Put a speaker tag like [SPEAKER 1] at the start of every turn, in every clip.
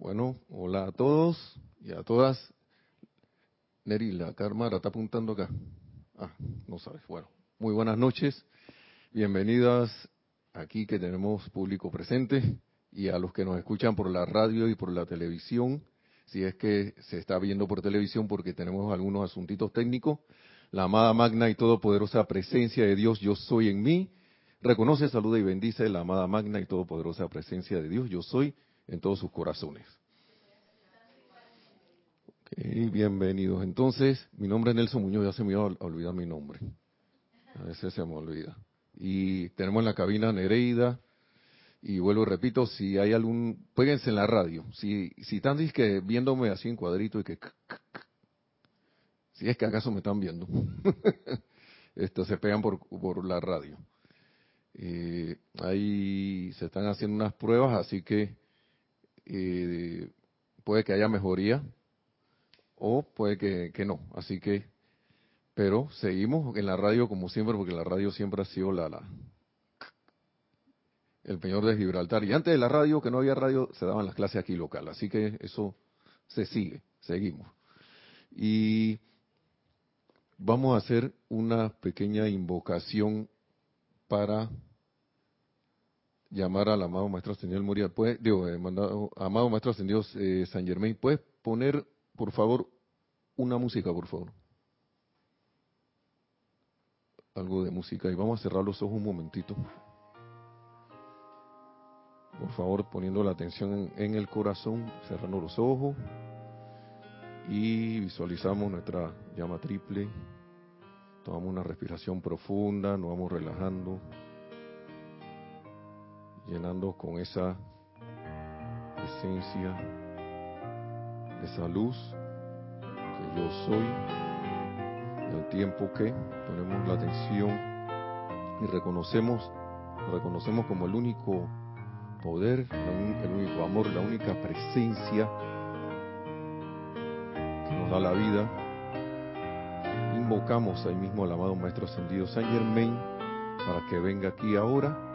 [SPEAKER 1] Bueno, hola a todos y a todas. Neri, la cámara está apuntando acá. Ah, no sabes. Bueno, muy buenas noches. Bienvenidas aquí que tenemos público presente y a los que nos escuchan por la radio y por la televisión, si es que se está viendo por televisión porque tenemos algunos asuntitos técnicos. La amada magna y todopoderosa presencia de Dios, yo soy en mí. Reconoce, saluda y bendice la amada magna y todopoderosa presencia de Dios, yo soy en todos sus corazones. bienvenidos. Entonces, mi nombre es Nelson Muñoz, ya se me iba a olvidar mi nombre. A veces se me olvida. Y tenemos en la cabina Nereida. Y vuelvo y repito, si hay algún, péguense en la radio. Si, si están que viéndome así en cuadrito y que, si es que acaso me están viendo, esto se pegan por, por la radio. Eh, ahí se están haciendo unas pruebas, así que eh, puede que haya mejoría o puede que, no. Así que, pero seguimos en la radio como siempre, porque la radio siempre ha sido la, la el peñor de Gibraltar. Y antes de la radio, que no había radio, se daban las clases aquí local. Así que eso se sigue, seguimos. Y vamos a hacer una pequeña invocación para llamar al amado Maestro Ascendido Moria, pues, digo, eh, amado Maestro Ascendido eh, San Germain, ¿puedes poner, por favor, una música, por favor? Algo de música y vamos a cerrar los ojos un momentito. Por favor, poniendo la atención en, el corazón, cerrando los ojos y visualizamos nuestra llama triple. Tomamos una respiración profunda, nos vamos relajando llenando con esa esencia, esa luz que yo soy, al tiempo que ponemos la atención y reconocemos, reconocemos como el único poder, el único amor, la única presencia que nos da la vida. Invocamos ahí mismo al amado Maestro Ascendido San Germain para que venga aquí ahora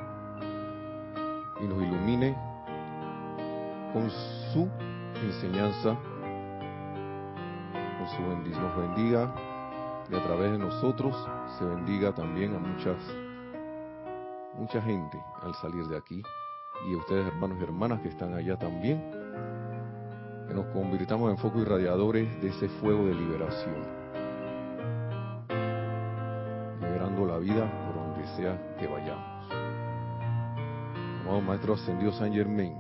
[SPEAKER 1] y nos ilumine con su enseñanza, con su bendición, nos bendiga y a través de nosotros se bendiga también a muchas, mucha gente al salir de aquí y a ustedes hermanos y hermanas que están allá también, que nos convirtamos en foco irradiadores de ese fuego de liberación, liberando la vida por donde sea que vayamos. Amado Maestro Ascendido San Germain,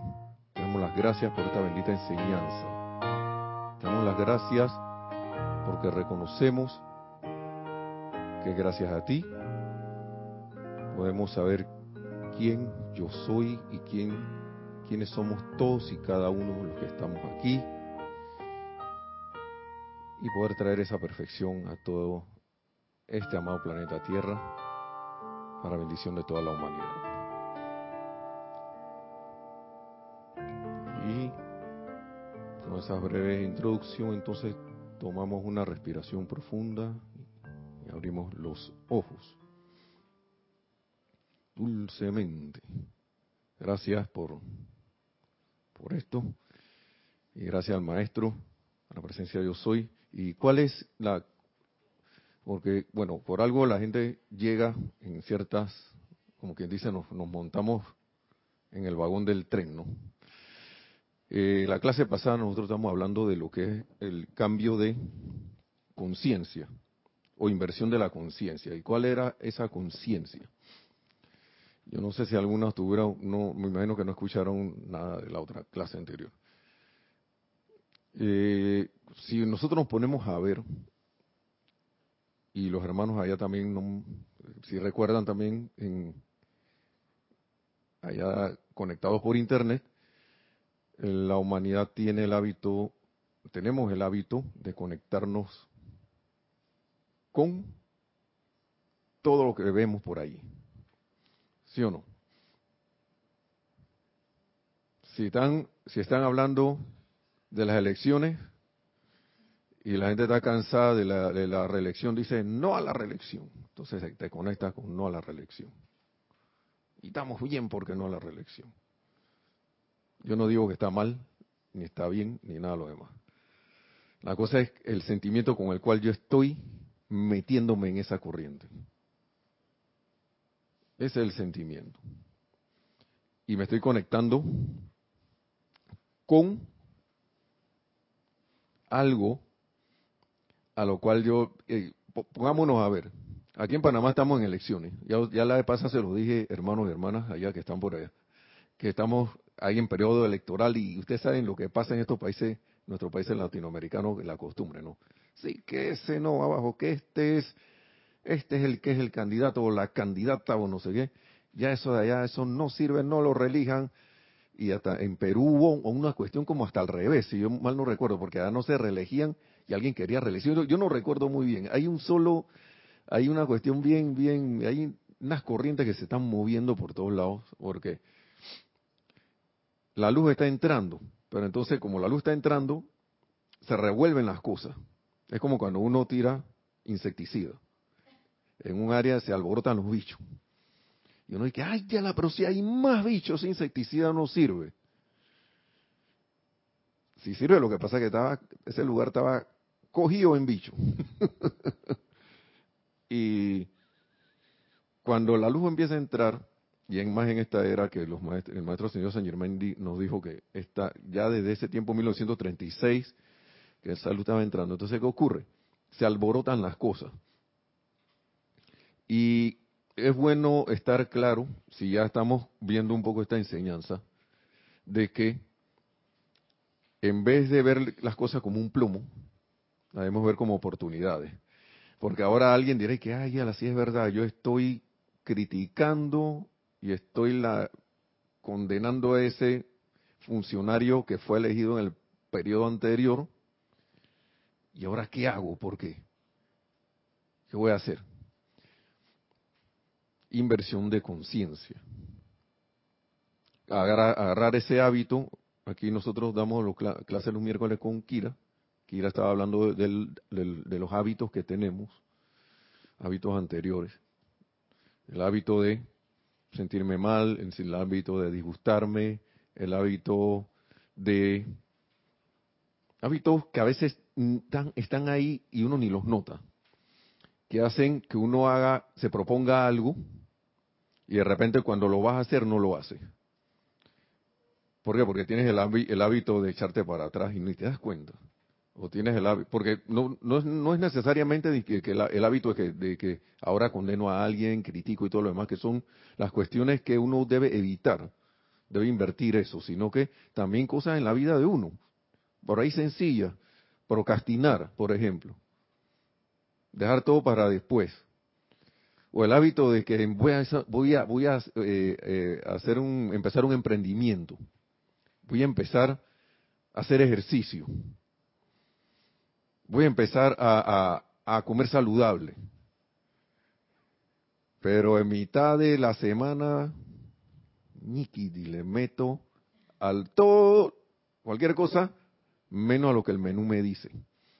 [SPEAKER 1] te damos las gracias por esta bendita enseñanza. Te damos las gracias porque reconocemos que gracias a ti podemos saber quién yo soy y quién, quiénes somos todos y cada uno de los que estamos aquí y poder traer esa perfección a todo este amado planeta Tierra para bendición de toda la humanidad. Esa breve introducción, entonces tomamos una respiración profunda y abrimos los ojos. Dulcemente. Gracias por, por esto. Y gracias al maestro, a la presencia de Yo Soy. ¿Y cuál es la...? Porque, bueno, por algo la gente llega en ciertas, como quien dice, nos, nos montamos en el vagón del tren, ¿no? Eh, la clase pasada nosotros estamos hablando de lo que es el cambio de conciencia o inversión de la conciencia. ¿Y cuál era esa conciencia? Yo no sé si algunos tuvieron, no, me imagino que no escucharon nada de la otra clase anterior. Eh, si nosotros nos ponemos a ver, y los hermanos allá también, si recuerdan también, en, allá conectados por internet, la humanidad tiene el hábito, tenemos el hábito de conectarnos con todo lo que vemos por ahí. ¿Sí o no? Si están, si están hablando de las elecciones y la gente está cansada de la, de la reelección, dice no a la reelección. Entonces te conectas con no a la reelección. Y estamos bien porque no a la reelección. Yo no digo que está mal, ni está bien, ni nada de lo demás. La cosa es el sentimiento con el cual yo estoy metiéndome en esa corriente. Ese es el sentimiento. Y me estoy conectando con algo a lo cual yo, eh, pongámonos a ver, aquí en Panamá estamos en elecciones, ya, ya la de pasada se lo dije hermanos y hermanas allá que están por allá, que estamos ahí en periodo electoral y ustedes saben lo que pasa en estos países, nuestros países latinoamericanos, la costumbre, ¿no? Sí, que ese no abajo, que este es, este es el que es el candidato o la candidata o no sé qué, ya eso de allá, eso no sirve, no lo relijan, y hasta en Perú hubo una cuestión como hasta al revés, si yo mal no recuerdo, porque allá no se reelegían y alguien quería reelección. Yo no recuerdo muy bien. Hay un solo, hay una cuestión bien, bien, hay unas corrientes que se están moviendo por todos lados, porque la luz está entrando, pero entonces como la luz está entrando, se revuelven las cosas. Es como cuando uno tira insecticida. En un área se alborotan los bichos. Y uno dice, ay, ya la, pero si hay más bichos, ese insecticida no sirve. Si sirve, lo que pasa es que estaba, ese lugar estaba cogido en bicho. y cuando la luz empieza a entrar, y en más en esta era que los maestros, el maestro señor San Germán nos dijo que está ya desde ese tiempo, 1936, que el salud estaba entrando. Entonces, ¿qué ocurre? Se alborotan las cosas. Y es bueno estar claro, si ya estamos viendo un poco esta enseñanza, de que en vez de ver las cosas como un plomo, la debemos ver como oportunidades. Porque ahora alguien dirá que, ay, así es verdad, yo estoy criticando y estoy condenando a ese funcionario que fue elegido en el periodo anterior. ¿Y ahora qué hago? ¿Por qué? ¿Qué voy a hacer? inversión de conciencia. Agarrar, ese hábito, aquí nosotros damos los clases los miércoles con Kira, Kira estaba hablando de, los hábitos que tenemos, hábitos anteriores, el hábito de sentirme mal, el hábito de disgustarme, el hábito de hábitos que a veces están ahí y uno ni los nota, que hacen que uno haga, se proponga algo y de repente cuando lo vas a hacer no lo hace. ¿Por qué? Porque tienes el, hábito de echarte para atrás y ni te das cuenta. O tienes el hábito, porque no, no, es necesariamente que, el hábito de que, de que ahora condeno a alguien, critico y todo lo demás, que son las cuestiones que uno debe evitar, debe invertir eso, sino que también cosas en la vida de uno. Por ahí sencilla, procrastinar, por ejemplo. Dejar todo para después o el hábito de que voy a, voy a, voy a eh, eh, hacer un, empezar un emprendimiento, voy a empezar a hacer ejercicio, voy a empezar a, comer saludable, pero en mitad de la semana, Nikki, le meto al todo, cualquier cosa, menos a lo que el menú me dice.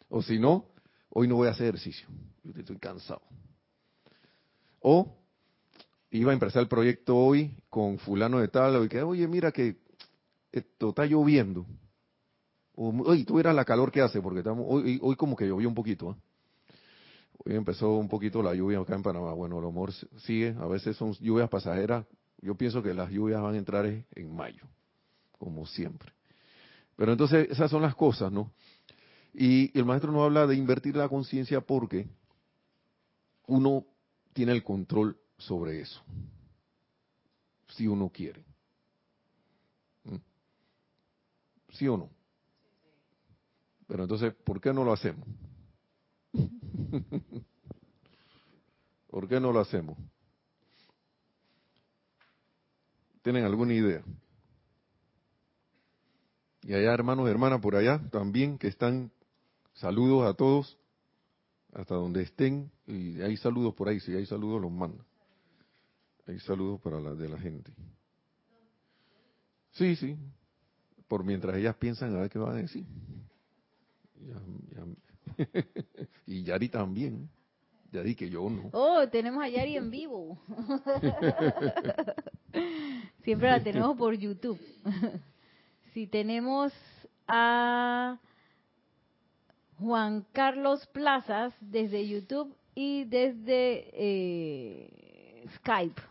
[SPEAKER 1] O si no, hoy no voy a hacer ejercicio, estoy cansado. O iba a empezar el proyecto hoy con fulano de tal, y que, oye, mira que esto está lloviendo. Oye, tú la calor que hace, porque estamos, hoy, hoy como que llovió un poquito. ¿eh? Hoy empezó un poquito la lluvia acá en Panamá. Bueno, el amor sigue, a veces son lluvias pasajeras. Yo pienso que las lluvias van a entrar en mayo, como siempre. Pero entonces esas son las cosas, ¿no? Y el maestro nos habla de invertir la conciencia porque uno tiene el control sobre eso, si uno quiere. ¿Mm? ¿Sí o no? Pero entonces, ¿por qué no lo hacemos? ¿Por qué no lo hacemos? ¿Tienen alguna idea? Y allá, hermanos y hermanas, por allá también que están, saludos a todos hasta donde estén, y hay saludos por ahí, si hay saludos los mando. Hay saludos para la de la gente. Sí, sí, por mientras ellas piensan a ver qué van a decir. y Yari también. Yari que yo no.
[SPEAKER 2] Oh, tenemos a Yari en vivo. Siempre la tenemos por YouTube. si tenemos a Juan Carlos Plazas desde YouTube y desde eh, Skype.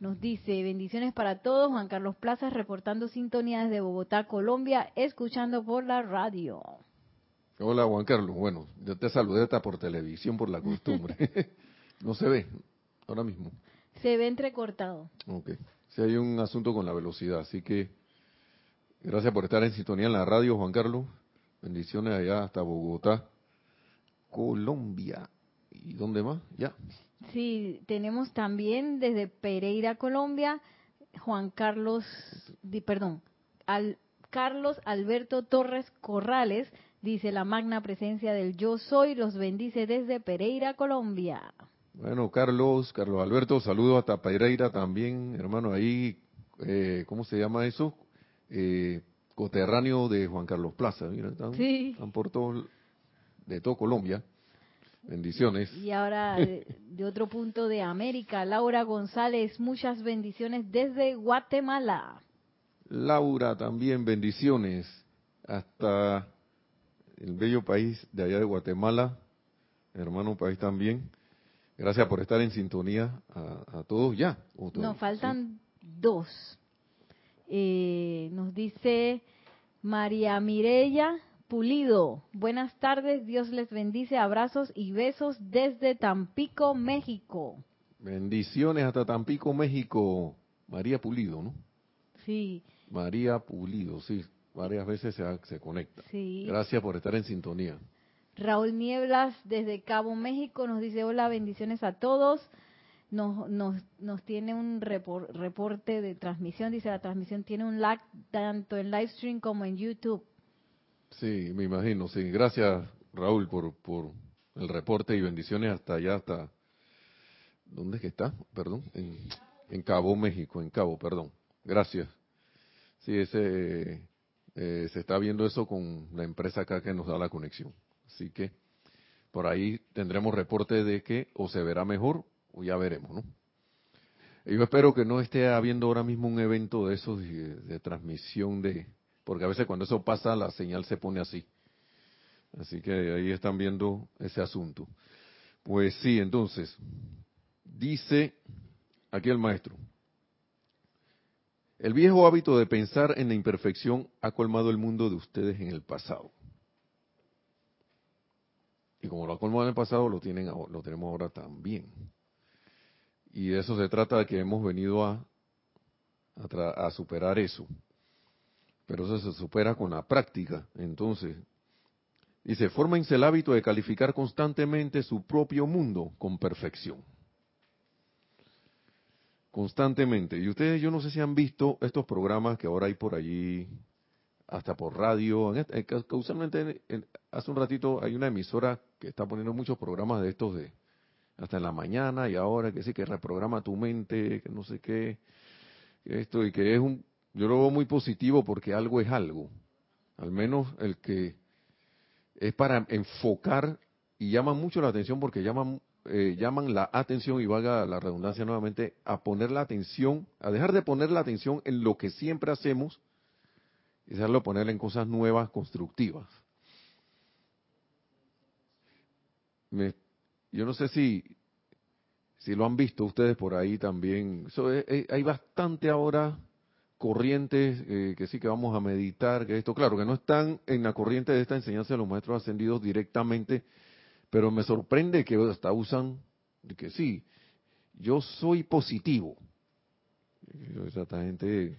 [SPEAKER 2] Nos dice, bendiciones para todos, Juan Carlos Plazas reportando sintonía desde Bogotá, Colombia, escuchando por la radio.
[SPEAKER 1] Hola Juan Carlos, bueno, yo te saludé hasta por televisión por la costumbre. no se ve ahora mismo.
[SPEAKER 2] Se ve entrecortado.
[SPEAKER 1] Ok, si hay un asunto con la velocidad, así que gracias por estar en sintonía en la radio, Juan Carlos. Bendiciones allá hasta Bogotá, Colombia. ¿Y dónde más? Ya.
[SPEAKER 2] Sí, tenemos también desde Pereira, Colombia, Juan Carlos, perdón, al, Carlos Alberto Torres Corrales, dice la magna presencia del yo soy, los bendice desde Pereira, Colombia.
[SPEAKER 1] Bueno, Carlos, Carlos Alberto, saludos hasta Pereira también, hermano, ahí, eh, ¿cómo se llama eso? Eh, coterráneo de Juan Carlos Plaza, mira, están,
[SPEAKER 2] sí.
[SPEAKER 1] están por todo, de todo Colombia. Bendiciones.
[SPEAKER 2] Y ahora de, de, otro punto de América, Laura González, muchas bendiciones desde Guatemala.
[SPEAKER 1] Laura, también bendiciones hasta el bello país de allá de Guatemala, hermano país también. Gracias por estar en sintonía a, a todos ya.
[SPEAKER 2] Nos faltan ¿sí? dos. Eh, nos dice María Mirella Pulido. Buenas tardes, Dios les bendice, abrazos y besos desde Tampico, México.
[SPEAKER 1] Bendiciones hasta Tampico, México. María Pulido, ¿no?
[SPEAKER 2] Sí.
[SPEAKER 1] María Pulido, sí. Varias veces se, se conecta.
[SPEAKER 2] Sí.
[SPEAKER 1] Gracias por estar en sintonía.
[SPEAKER 2] Raúl Nieblas desde Cabo México nos dice hola, bendiciones a todos. Nos, nos, nos tiene un report, reporte de transmisión, dice la transmisión tiene un lag tanto en live stream como en YouTube.
[SPEAKER 1] Sí, me imagino, sí. Gracias, Raúl, por, por el reporte y bendiciones hasta allá, hasta... ¿Dónde es que está? Perdón. En, en Cabo, México, en Cabo, perdón. Gracias. Sí, ese... Eh, se está viendo eso con la empresa acá que nos da la conexión. Así que por ahí tendremos reporte de que o se verá mejor o ya veremos, ¿no? Yo espero que no esté habiendo ahora mismo un evento de esos de, de transmisión de, porque a veces cuando eso pasa la señal se pone así. Así que ahí están viendo ese asunto. Pues sí, entonces, dice aquí el maestro, el viejo hábito de pensar en la imperfección ha colmado el mundo de ustedes en el pasado. Y como lo ha colmado en el pasado, lo, tienen, lo tenemos ahora también. Y de eso se trata de que hemos venido a, a, a superar eso pero eso se supera con la práctica. Entonces, dice, fórmense el hábito de calificar constantemente su propio mundo con perfección. Constantemente. Y ustedes, yo no sé si han visto estos programas que ahora hay por allí, hasta por radio. En, causalmente, en, hace un ratito hay una emisora que está poniendo muchos programas de estos de hasta en la mañana y ahora que sí que reprograma tu mente, que no sé qué, esto y que es un yo lo veo muy positivo porque algo es algo. Al menos el que es para enfocar y llaman mucho la atención porque llaman, eh, llaman la atención y valga la redundancia nuevamente a poner la atención, a dejar de poner la atención en lo que siempre hacemos y dejarlo poner en cosas nuevas, constructivas. Yo no sé si si lo han visto ustedes por ahí también. Es, es, hay bastante ahora corrientes eh, que sí que vamos a meditar, que esto, claro, que no están en la corriente de esta enseñanza de los maestros ascendidos directamente, pero me sorprende que hasta usan que sí, yo soy positivo. Esta gente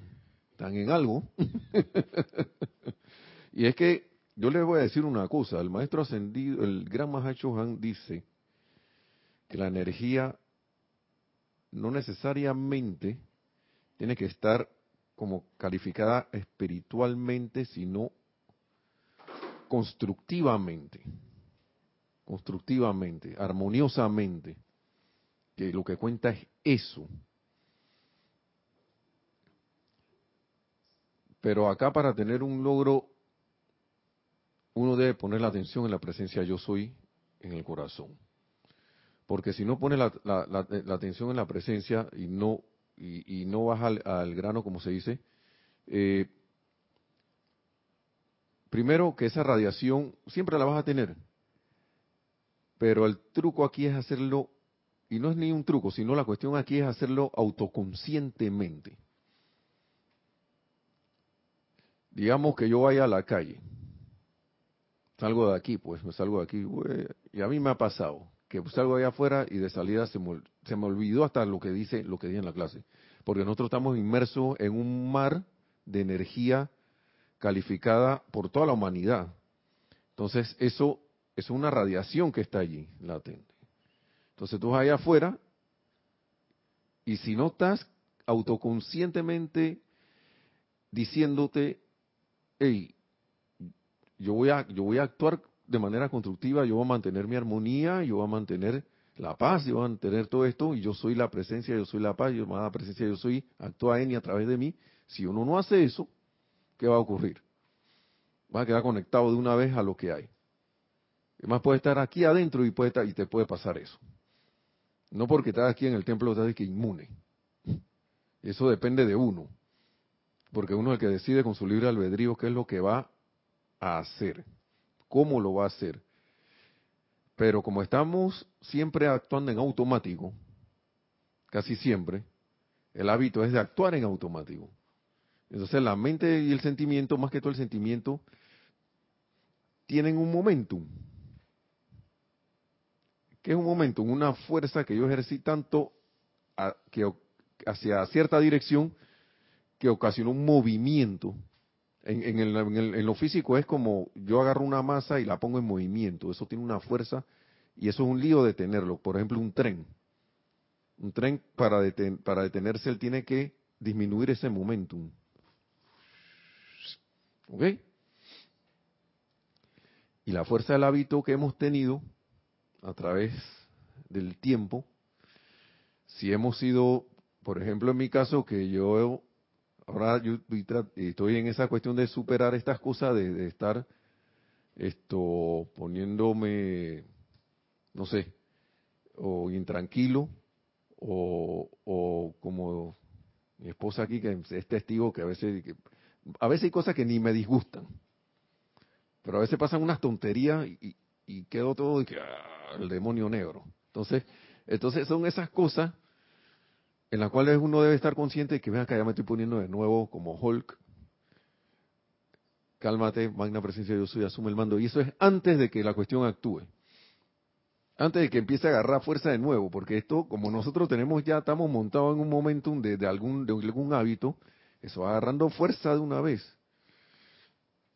[SPEAKER 1] están en algo. y es que yo les voy a decir una cosa, el maestro ascendido, el gran Mahacho Han dice que la energía no necesariamente tiene que estar como calificada espiritualmente, sino constructivamente, constructivamente, armoniosamente, que lo que cuenta es eso. Pero acá para tener un logro, uno debe poner la atención en la presencia yo soy en el corazón. Porque si no pone la, la, la, la atención en la presencia y no y, no vas al, al, grano, como se dice, eh, primero que esa radiación siempre la vas a tener, pero el truco aquí es hacerlo, y no es ni un truco, sino la cuestión aquí es hacerlo autoconscientemente. Digamos que yo vaya a la calle, salgo de aquí, pues me salgo de aquí, y a mí me ha pasado que salgo allá afuera y de salida se me, olvidó hasta lo que dice lo que dije en la clase, porque nosotros estamos inmersos en un mar de energía calificada por toda la humanidad. Entonces, eso es una radiación que está allí, latente. Entonces, tú vas allá afuera y si no estás autoconscientemente diciéndote, hey, yo voy a, yo voy a actuar de manera constructiva, yo voy a mantener mi armonía, yo voy a mantener la paz, yo voy a mantener todo esto, y yo soy la presencia, yo soy la paz, yo la presencia, yo soy, actúa en y a través de mí. Si uno no hace eso, ¿qué va a ocurrir? Va a quedar conectado de una vez a lo que hay. Además puede estar aquí adentro y puede estar, y te puede pasar eso. No porque estás aquí en el templo estás que inmune. Eso depende de uno. Porque uno es el que decide con su libre albedrío qué es lo que va a hacer cómo lo va a hacer. Pero como estamos siempre actuando en automático, casi siempre, el hábito es de actuar en automático. Entonces la mente y el sentimiento, más que todo el sentimiento, tienen un momentum. ¿Qué es un momentum? Una fuerza que yo ejercí tanto que, hacia cierta dirección que ocasiona un movimiento en, lo físico es como yo agarro una masa y la pongo en movimiento. Eso tiene una fuerza y eso es un lío detenerlo. Por ejemplo, un tren. Un tren para, para detenerse él tiene que disminuir ese momentum. ¿Ok? Y la fuerza del hábito que hemos tenido a través del tiempo, si hemos sido, por ejemplo, en mi caso, que yo ahora yo estoy en esa cuestión de superar estas cosas, de, estar esto poniéndome, no sé, o intranquilo, o, o como mi esposa aquí que es testigo que a veces a veces hay cosas que ni me disgustan pero a veces pasan unas tonterías y, y, quedo todo de que ah, el demonio negro entonces entonces son esas cosas en las cuales uno debe estar consciente de que, vean que ya me estoy poniendo de nuevo como Hulk. Cálmate, magna presencia de Dios y asume el mando. Y eso es antes de que la cuestión actúe. Antes de que empiece a agarrar fuerza de nuevo, porque esto, como nosotros tenemos ya, estamos montados en un momentum de, algún, de algún hábito, eso va agarrando fuerza de una vez.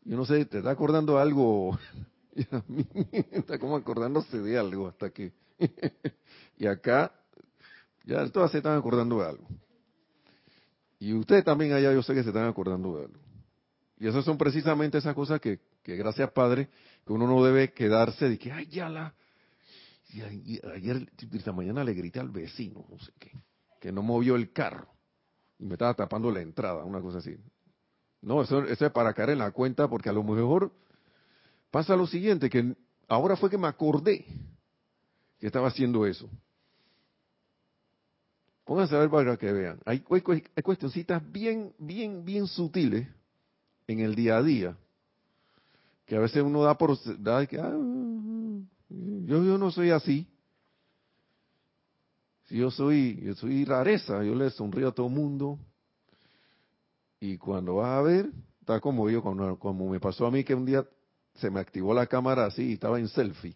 [SPEAKER 1] Yo no sé, ¿te está acordando algo? está como acordándose de algo hasta que... y acá ya todas se están acordando de algo. Y ustedes también allá yo sé que se están acordando de algo. Y esas son precisamente esas cosas que, que gracias Padre, que uno no debe quedarse de que, ay, ya la... Y ayer, esta mañana le grité al vecino, no sé qué, que no movió el carro. Y me estaba tapando la entrada, una cosa así. No, eso, eso es para caer en la cuenta, porque a lo mejor pasa lo siguiente, que ahora fue que me acordé que estaba haciendo eso. Pónganse a ver para que vean. Hay, cuestioncitas bien, bien, bien sutiles en el día a día que a veces uno da por da que ah, yo, yo no soy así. Si yo soy, yo soy rareza, yo le sonrío a todo el mundo. Y cuando vas a ver, está como yo, como, como me pasó a mí que un día se me activó la cámara así y estaba en selfie.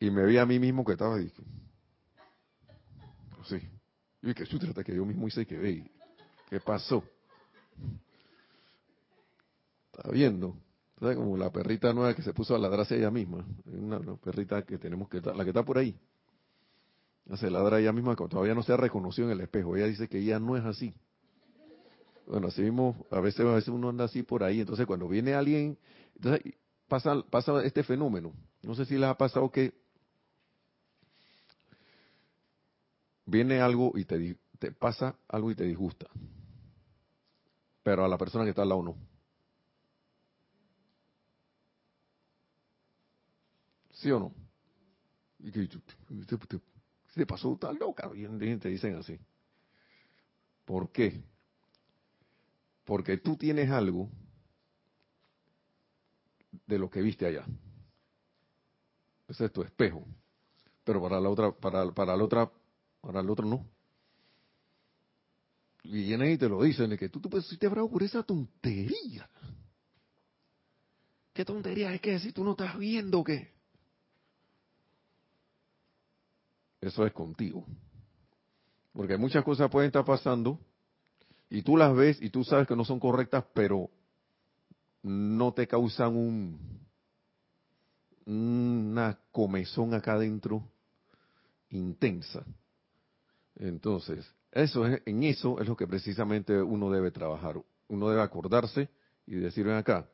[SPEAKER 1] Y me vi a mí mismo que estaba ahí. Sí. Y que trata que yo mismo hice que ve. ¿Qué pasó? Está viendo. ¿Sabes? Como la perrita nueva que se puso a ladrarse ella misma. Una, perrita que tenemos que la que está por ahí. Se ladra ella misma, todavía no se ha reconocido en el espejo. Ella dice que ella no es así. Bueno, así mismo, a veces, a veces uno anda así por ahí. Entonces, cuando viene alguien, entonces pasa, pasa este fenómeno. No sé si les ha pasado que viene algo y te, te pasa algo y te disgusta. Pero a la persona que está al lado no. ¿Sí o no? Y que te pasó tal loca, y te dicen así. ¿Por qué? Porque tú tienes algo de lo que viste allá. Ese es tu espejo. Pero para la otra, para, para la otra, para el otro no. Y vienen y te lo dicen, que tú, pues, te bravo por esa tontería. ¿Qué tontería es que si tú no estás viendo que? Eso es contigo. Porque muchas cosas pueden estar pasando y tú las ves y tú sabes que no son correctas, pero no te causan un una comezón acá adentro intensa. Entonces, eso es, en eso es lo que precisamente uno debe trabajar. Uno debe acordarse y decir, ven acá,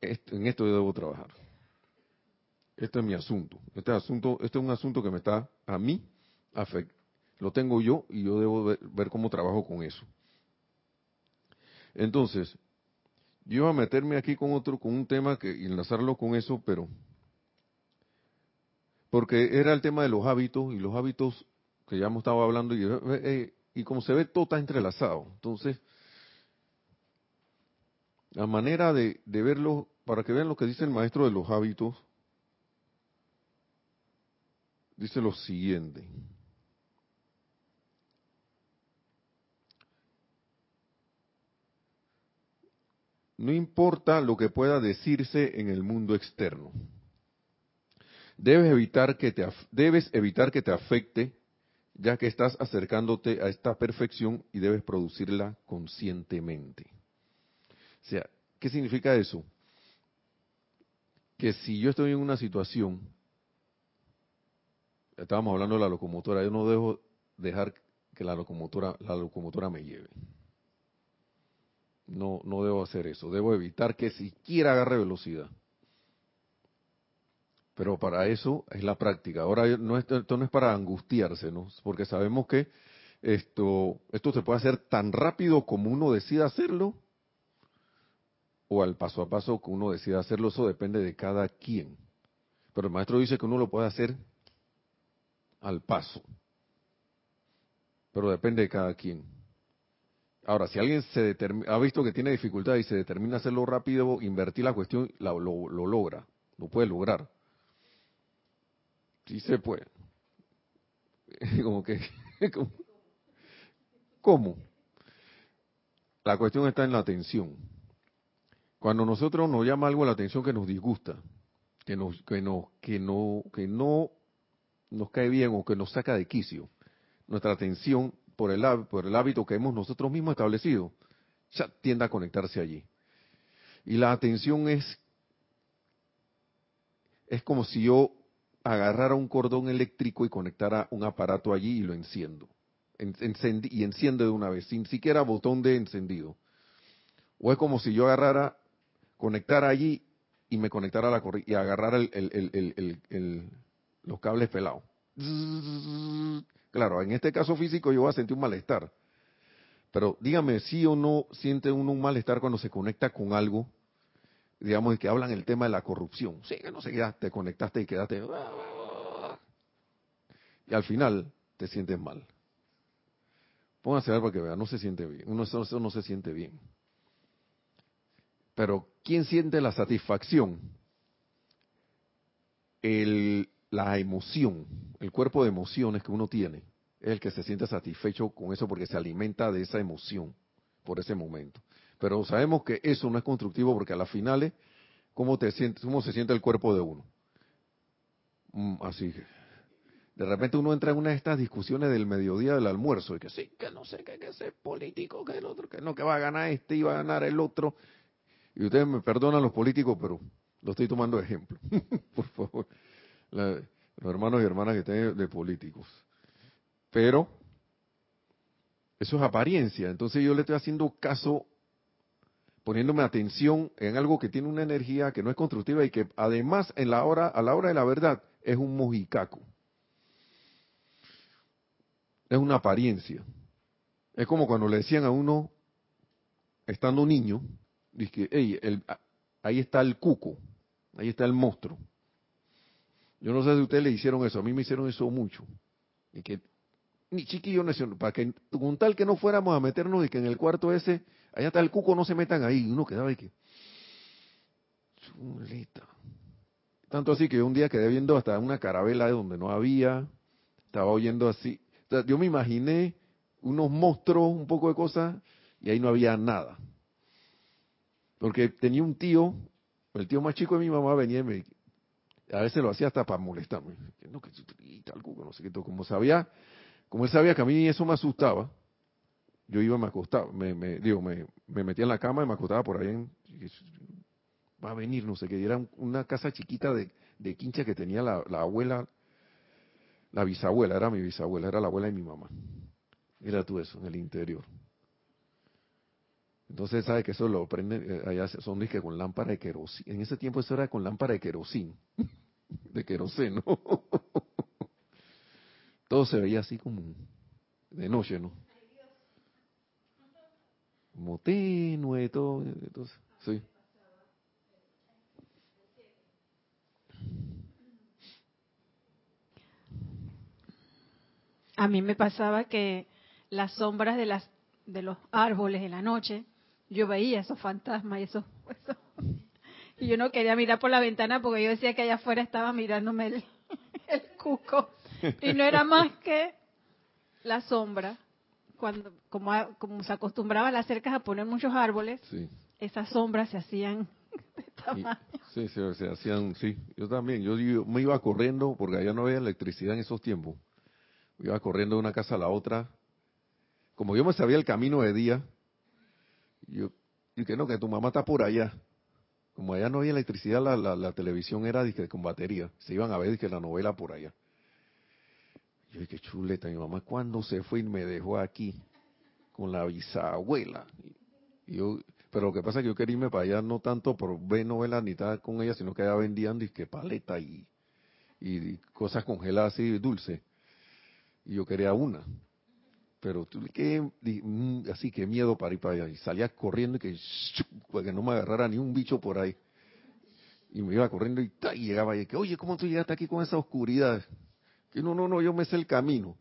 [SPEAKER 1] en esto yo debo trabajar. Este es mi asunto. Este asunto, este es un asunto que me está a mí Lo tengo yo y yo debo ver, cómo trabajo con eso. Entonces, yo iba a meterme aquí con otro, con un tema que enlazarlo con eso, pero porque era el tema de los hábitos y los hábitos que ya hemos estado hablando y, eh, eh, y como se ve todo está entrelazado. Entonces, la manera de verlo, para que vean lo que dice el maestro de los hábitos, dice lo siguiente. No importa lo que pueda decirse en el mundo externo. Debes evitar que te, debes evitar que te afecte, ya que estás acercándote a esta perfección y debes producirla conscientemente. O sea, ¿qué significa eso? Que si yo estoy en una situación estábamos hablando de la locomotora, yo no dejo dejar que la locomotora, la locomotora me lleve. No, no debo hacer eso. Debo evitar que siquiera agarre velocidad. Pero para eso es la práctica. Ahora no esto no es para angustiarse, ¿no? Porque sabemos que esto, esto se puede hacer tan rápido como uno decida hacerlo, o al paso a paso que uno decida hacerlo. Eso depende de cada quien. Pero el maestro dice que uno lo puede hacer al paso. Pero depende de cada quien. Ahora, si alguien se ha visto que tiene dificultad y se determina hacerlo rápido, invertir la cuestión, lo, logra, lo puede lograr. Sí se puede. Como que, ¿cómo? La cuestión está en la atención. Cuando nosotros nos llama algo la atención que nos disgusta, que nos, que que no, que no nos cae bien o que nos saca de quicio, nuestra atención por el, por el hábito que hemos nosotros mismos establecido, ya tiende a conectarse allí. Y la atención es, es como si yo agarrara un cordón eléctrico y conectara un aparato allí y lo enciendo. y enciende de una vez, sin siquiera botón de encendido. O es como si yo agarrara, conectara allí y me conectara la corriente y agarrara el, los cables pelados. Claro, en este caso físico yo voy a sentir un malestar. Pero dígame, ¿sí o no siente uno un malestar cuando se conecta con algo? Digamos, que hablan el tema de la corrupción. Sí, que no sé, ya te conectaste y quedaste... Y al final te sientes mal. Pónganse a ver para que vean, no se siente bien. Uno eso no se siente bien. Pero, ¿quién siente la satisfacción? El, la emoción, el cuerpo de emociones que uno tiene, es el que se siente satisfecho con eso porque se alimenta de esa emoción por ese momento. Pero sabemos que eso no es constructivo porque a las finales, ¿cómo, te cómo se siente el cuerpo de uno? Mm, así que, de repente uno entra en una de estas discusiones del mediodía del almuerzo, y que sí, que no sé, que, que es político, que el otro, que no, que va a ganar este y va a ganar el otro. Y ustedes me perdonan los políticos, pero lo estoy tomando de ejemplo. por favor los hermanos y hermanas que estén de políticos. Pero eso es apariencia. Entonces yo le estoy haciendo caso, poniéndome atención en algo que tiene una energía que no es constructiva y que además en la hora, a la hora de la verdad es un mojicaco. Es una apariencia. Es como cuando le decían a uno, estando niño, dice, hey, ahí está el cuco, ahí está el monstruo. Yo no sé si ustedes le hicieron eso, a mí me hicieron eso mucho. Y que ni chiquillo para que con tal que no fuéramos a meternos y que en el cuarto ese, allá está el cuco, no se metan ahí. Uno quedaba y que chuleta. Tanto así que un día quedé viendo hasta una carabela de donde no había, estaba oyendo así. yo me imaginé unos monstruos, un poco de cosas, y ahí no había nada. Porque tenía un tío, el tío más chico de mi mamá venía y me, a veces lo hacía hasta para molestarme. No, que no sé qué, como sabía, como él sabía que a mí eso me asustaba, yo iba, me acostaba, me, digo, me, me, metía en la cama y me acostaba por ahí. Va a venir, no sé qué, era una casa chiquita de, de quincha que tenía la, la abuela, la bisabuela, era mi bisabuela, era la abuela de mi mamá. Mira tú eso, en el interior. Entonces, sabe que eso lo prenden, eh, allá son disque con lámpara de querosín. En ese tiempo eso era con lámpara de querosín, de queroseno. Todo se veía así como de noche, ¿no? Como todo. Entonces, sí.
[SPEAKER 3] A mí me pasaba que las sombras de las de los árboles en la noche yo veía esos fantasmas y esos, y yo no quería mirar por la ventana porque yo decía que allá afuera estaba mirándome el, cuco. Y no era más que la sombra. Cuando como, como se acostumbraba las cercas a poner muchos árboles esas sombras se hacían de tamaño.
[SPEAKER 1] sí, se hacían sí yo también yo, yo, me iba corriendo porque allá no había electricidad en esos tiempos. Iba corriendo de una casa a la otra. Como yo me sabía el camino de día yo, y que no, que tu mamá está por allá. Como allá no había electricidad, la, la, televisión era con batería. Se iban a ver que la novela por allá. Yo dije, chuleta, mi mamá cuando se fue y me dejó aquí con la bisabuela. Y yo, pero lo que pasa es que yo quería irme para allá no tanto por ver novelas ni estar con ella, sino que allá vendían disque paleta y, y cosas congeladas así dulces. Y yo quería una. Pero que, mm, así que miedo para ir para allá. Y salía corriendo y que, para que no me agarrara ni un bicho por ahí. Y me iba corriendo y, llegaba y que, oye, ¿cómo tú llegaste aquí con esa oscuridad? Que no, no, no, yo me sé el camino.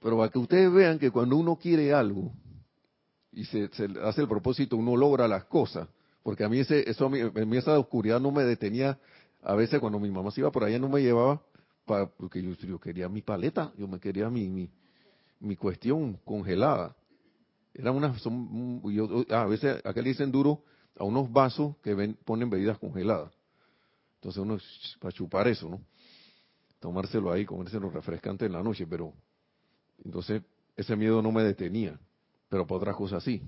[SPEAKER 1] Pero para que ustedes vean que cuando uno quiere algo y se, hace el propósito, uno logra las cosas. Porque a mí, ese, eso, a mí, esa oscuridad no me detenía. A veces cuando mi mamá se iba por allá no me llevaba, porque yo, yo quería mi paleta, yo me quería mi, mi, mi cuestión congelada. Era una, son, yo, a veces acá le dicen duro a unos vasos que ven, ponen bebidas congeladas. Entonces uno, para chupar eso, ¿no? Tomárselo ahí, comérselo refrescante en la noche, pero entonces ese miedo no me detenía, pero para otras cosas sí.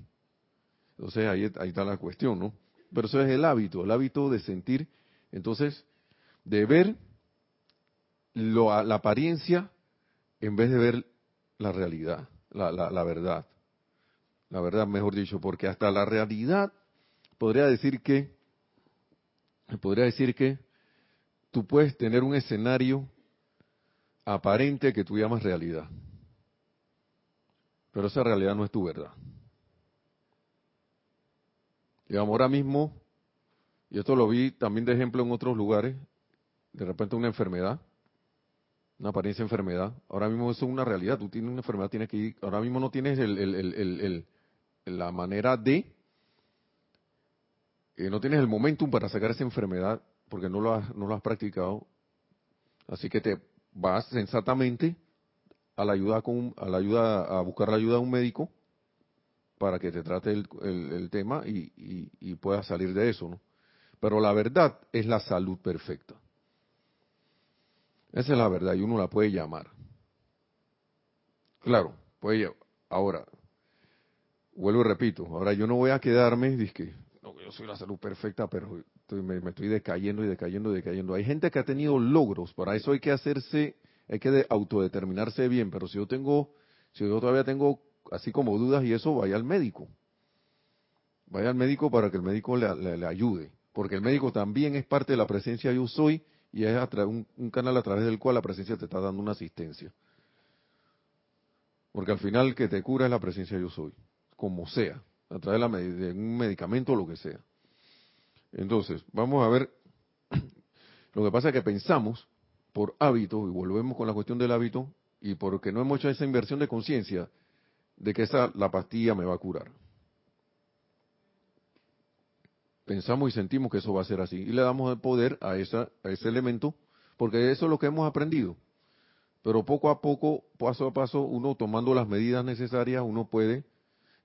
[SPEAKER 1] Entonces ahí, ahí está la cuestión, ¿no? Pero eso es el hábito, el hábito de sentir, entonces, de ver lo, la apariencia en vez de ver la realidad, la, la, verdad. La verdad, mejor dicho, porque hasta la realidad podría decir que, podría decir que tú puedes tener un escenario aparente que tú llamas realidad. Pero esa realidad no es tu verdad. Digamos, ahora mismo, y esto lo vi también de ejemplo en otros lugares, de repente una enfermedad, una apariencia de enfermedad. Ahora mismo eso es una realidad. Tú tienes una enfermedad, tienes que ir. Ahora mismo no tienes el, la manera de. Eh, no tienes el momentum para sacar esa enfermedad porque no lo, has, no lo has practicado. Así que te vas sensatamente a la ayuda con, a la ayuda a buscar la ayuda de un médico para que te trate el, tema y, y, y puedas salir de eso, ¿no? Pero la verdad es la salud perfecta. Esa es la verdad y uno la puede llamar. Claro, puede Ahora, vuelvo y repito, ahora yo no voy a quedarme, que no, yo soy la salud perfecta, pero me, estoy decayendo y decayendo y decayendo. Hay gente que ha tenido logros, para eso hay que hacerse, hay que autodeterminarse bien, pero si yo tengo, si yo todavía tengo así como dudas y eso, vaya al médico. Vaya al médico para que el médico le, le ayude, porque el médico también es parte de la presencia yo soy y es un, un, canal a través del cual la presencia te está dando una asistencia. Porque al final que te cura es la presencia yo soy, como sea, a través de, un medicamento o lo que sea. Entonces, vamos a ver, lo que pasa es que pensamos por hábito, y volvemos con la cuestión del hábito, y porque no hemos hecho esa inversión de conciencia, de que esa, la pastilla me va a curar. Pensamos y sentimos que eso va a ser así. Y le damos el poder a, esa, a ese elemento, porque eso es lo que hemos aprendido. Pero poco a poco, paso a paso, uno tomando las medidas necesarias, uno puede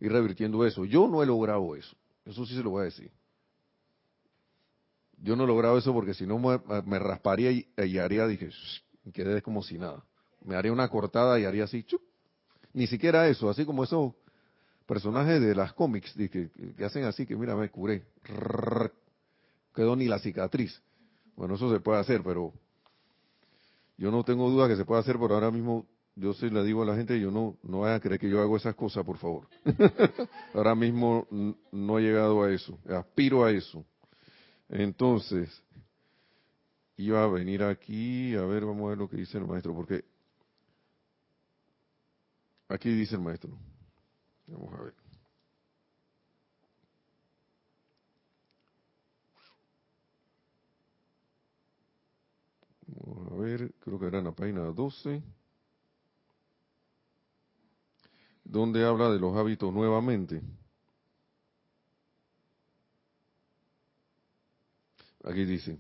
[SPEAKER 1] ir revirtiendo eso. Yo no he logrado eso. Eso sí se lo voy a decir. Yo no he logrado eso porque si no me, rasparía y, haría, dije, quedé como si nada. Me haría una cortada y haría así, Ni siquiera eso, así como esos personajes de las cómics que, que, hacen así, que mira, me curé. quedó ni la cicatriz. Bueno, eso se puede hacer, pero yo no tengo duda que se puede hacer, pero ahora mismo yo sí le digo a la gente, yo no, no vayan a creer que yo hago esas cosas, por favor. ahora mismo no he llegado a eso, aspiro a eso. Entonces, iba a venir aquí, a ver, vamos a ver lo que dice el maestro, porque aquí dice el maestro. Vamos a ver. Vamos a ver, creo que era en la página 12, donde habla de los hábitos nuevamente. Aquí dice,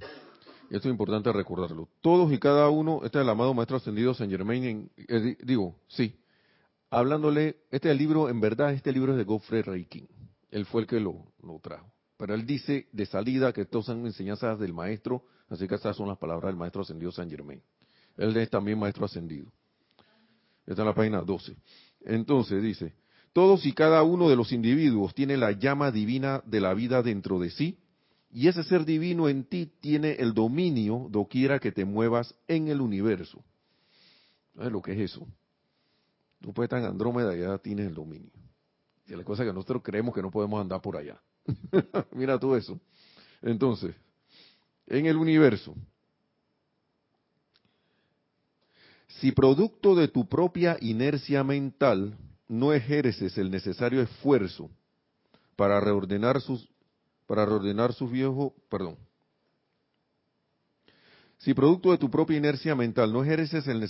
[SPEAKER 1] esto es importante recordarlo, todos y cada uno, este es el amado Maestro Ascendido San Germain, en, eh, digo, sí, hablándole, este libro, en verdad este libro es de Godfrey Reiking, él fue el que lo, trajo, pero él dice de salida que estos son enseñanzas del Maestro, así que estas son las palabras del Maestro Ascendido San Germain. Él es también Maestro Ascendido. Está en la página 12. Entonces dice, todos y cada uno de los individuos tiene la llama divina de la vida dentro de sí, y ese ser divino en ti tiene el dominio doquiera que te muevas en el universo. ¿Sabes lo que es eso? Tú puedes estar en Andrómeda y ya tienes el dominio. Y la cosa que nosotros creemos que no podemos andar por allá. Mira todo eso. Entonces, en el universo, si producto de tu propia inercia mental no ejerces el necesario esfuerzo para reordenar sus para reordenar sus viejos, perdón. Si producto de tu propia inercia mental no ejerces el,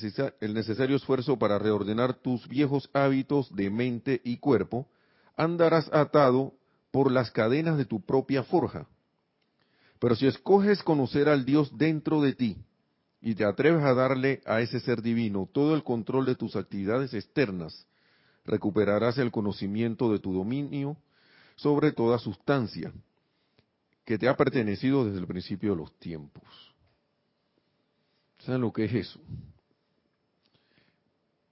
[SPEAKER 1] necesario esfuerzo para reordenar tus viejos hábitos de mente y cuerpo, andarás atado por las cadenas de tu propia forja. Pero si escoges conocer al Dios dentro de ti y te atreves a darle a ese ser divino todo el control de tus actividades externas, recuperarás el conocimiento de tu dominio sobre toda sustancia que te ha pertenecido desde el principio de los tiempos. ¿Saben lo que es eso?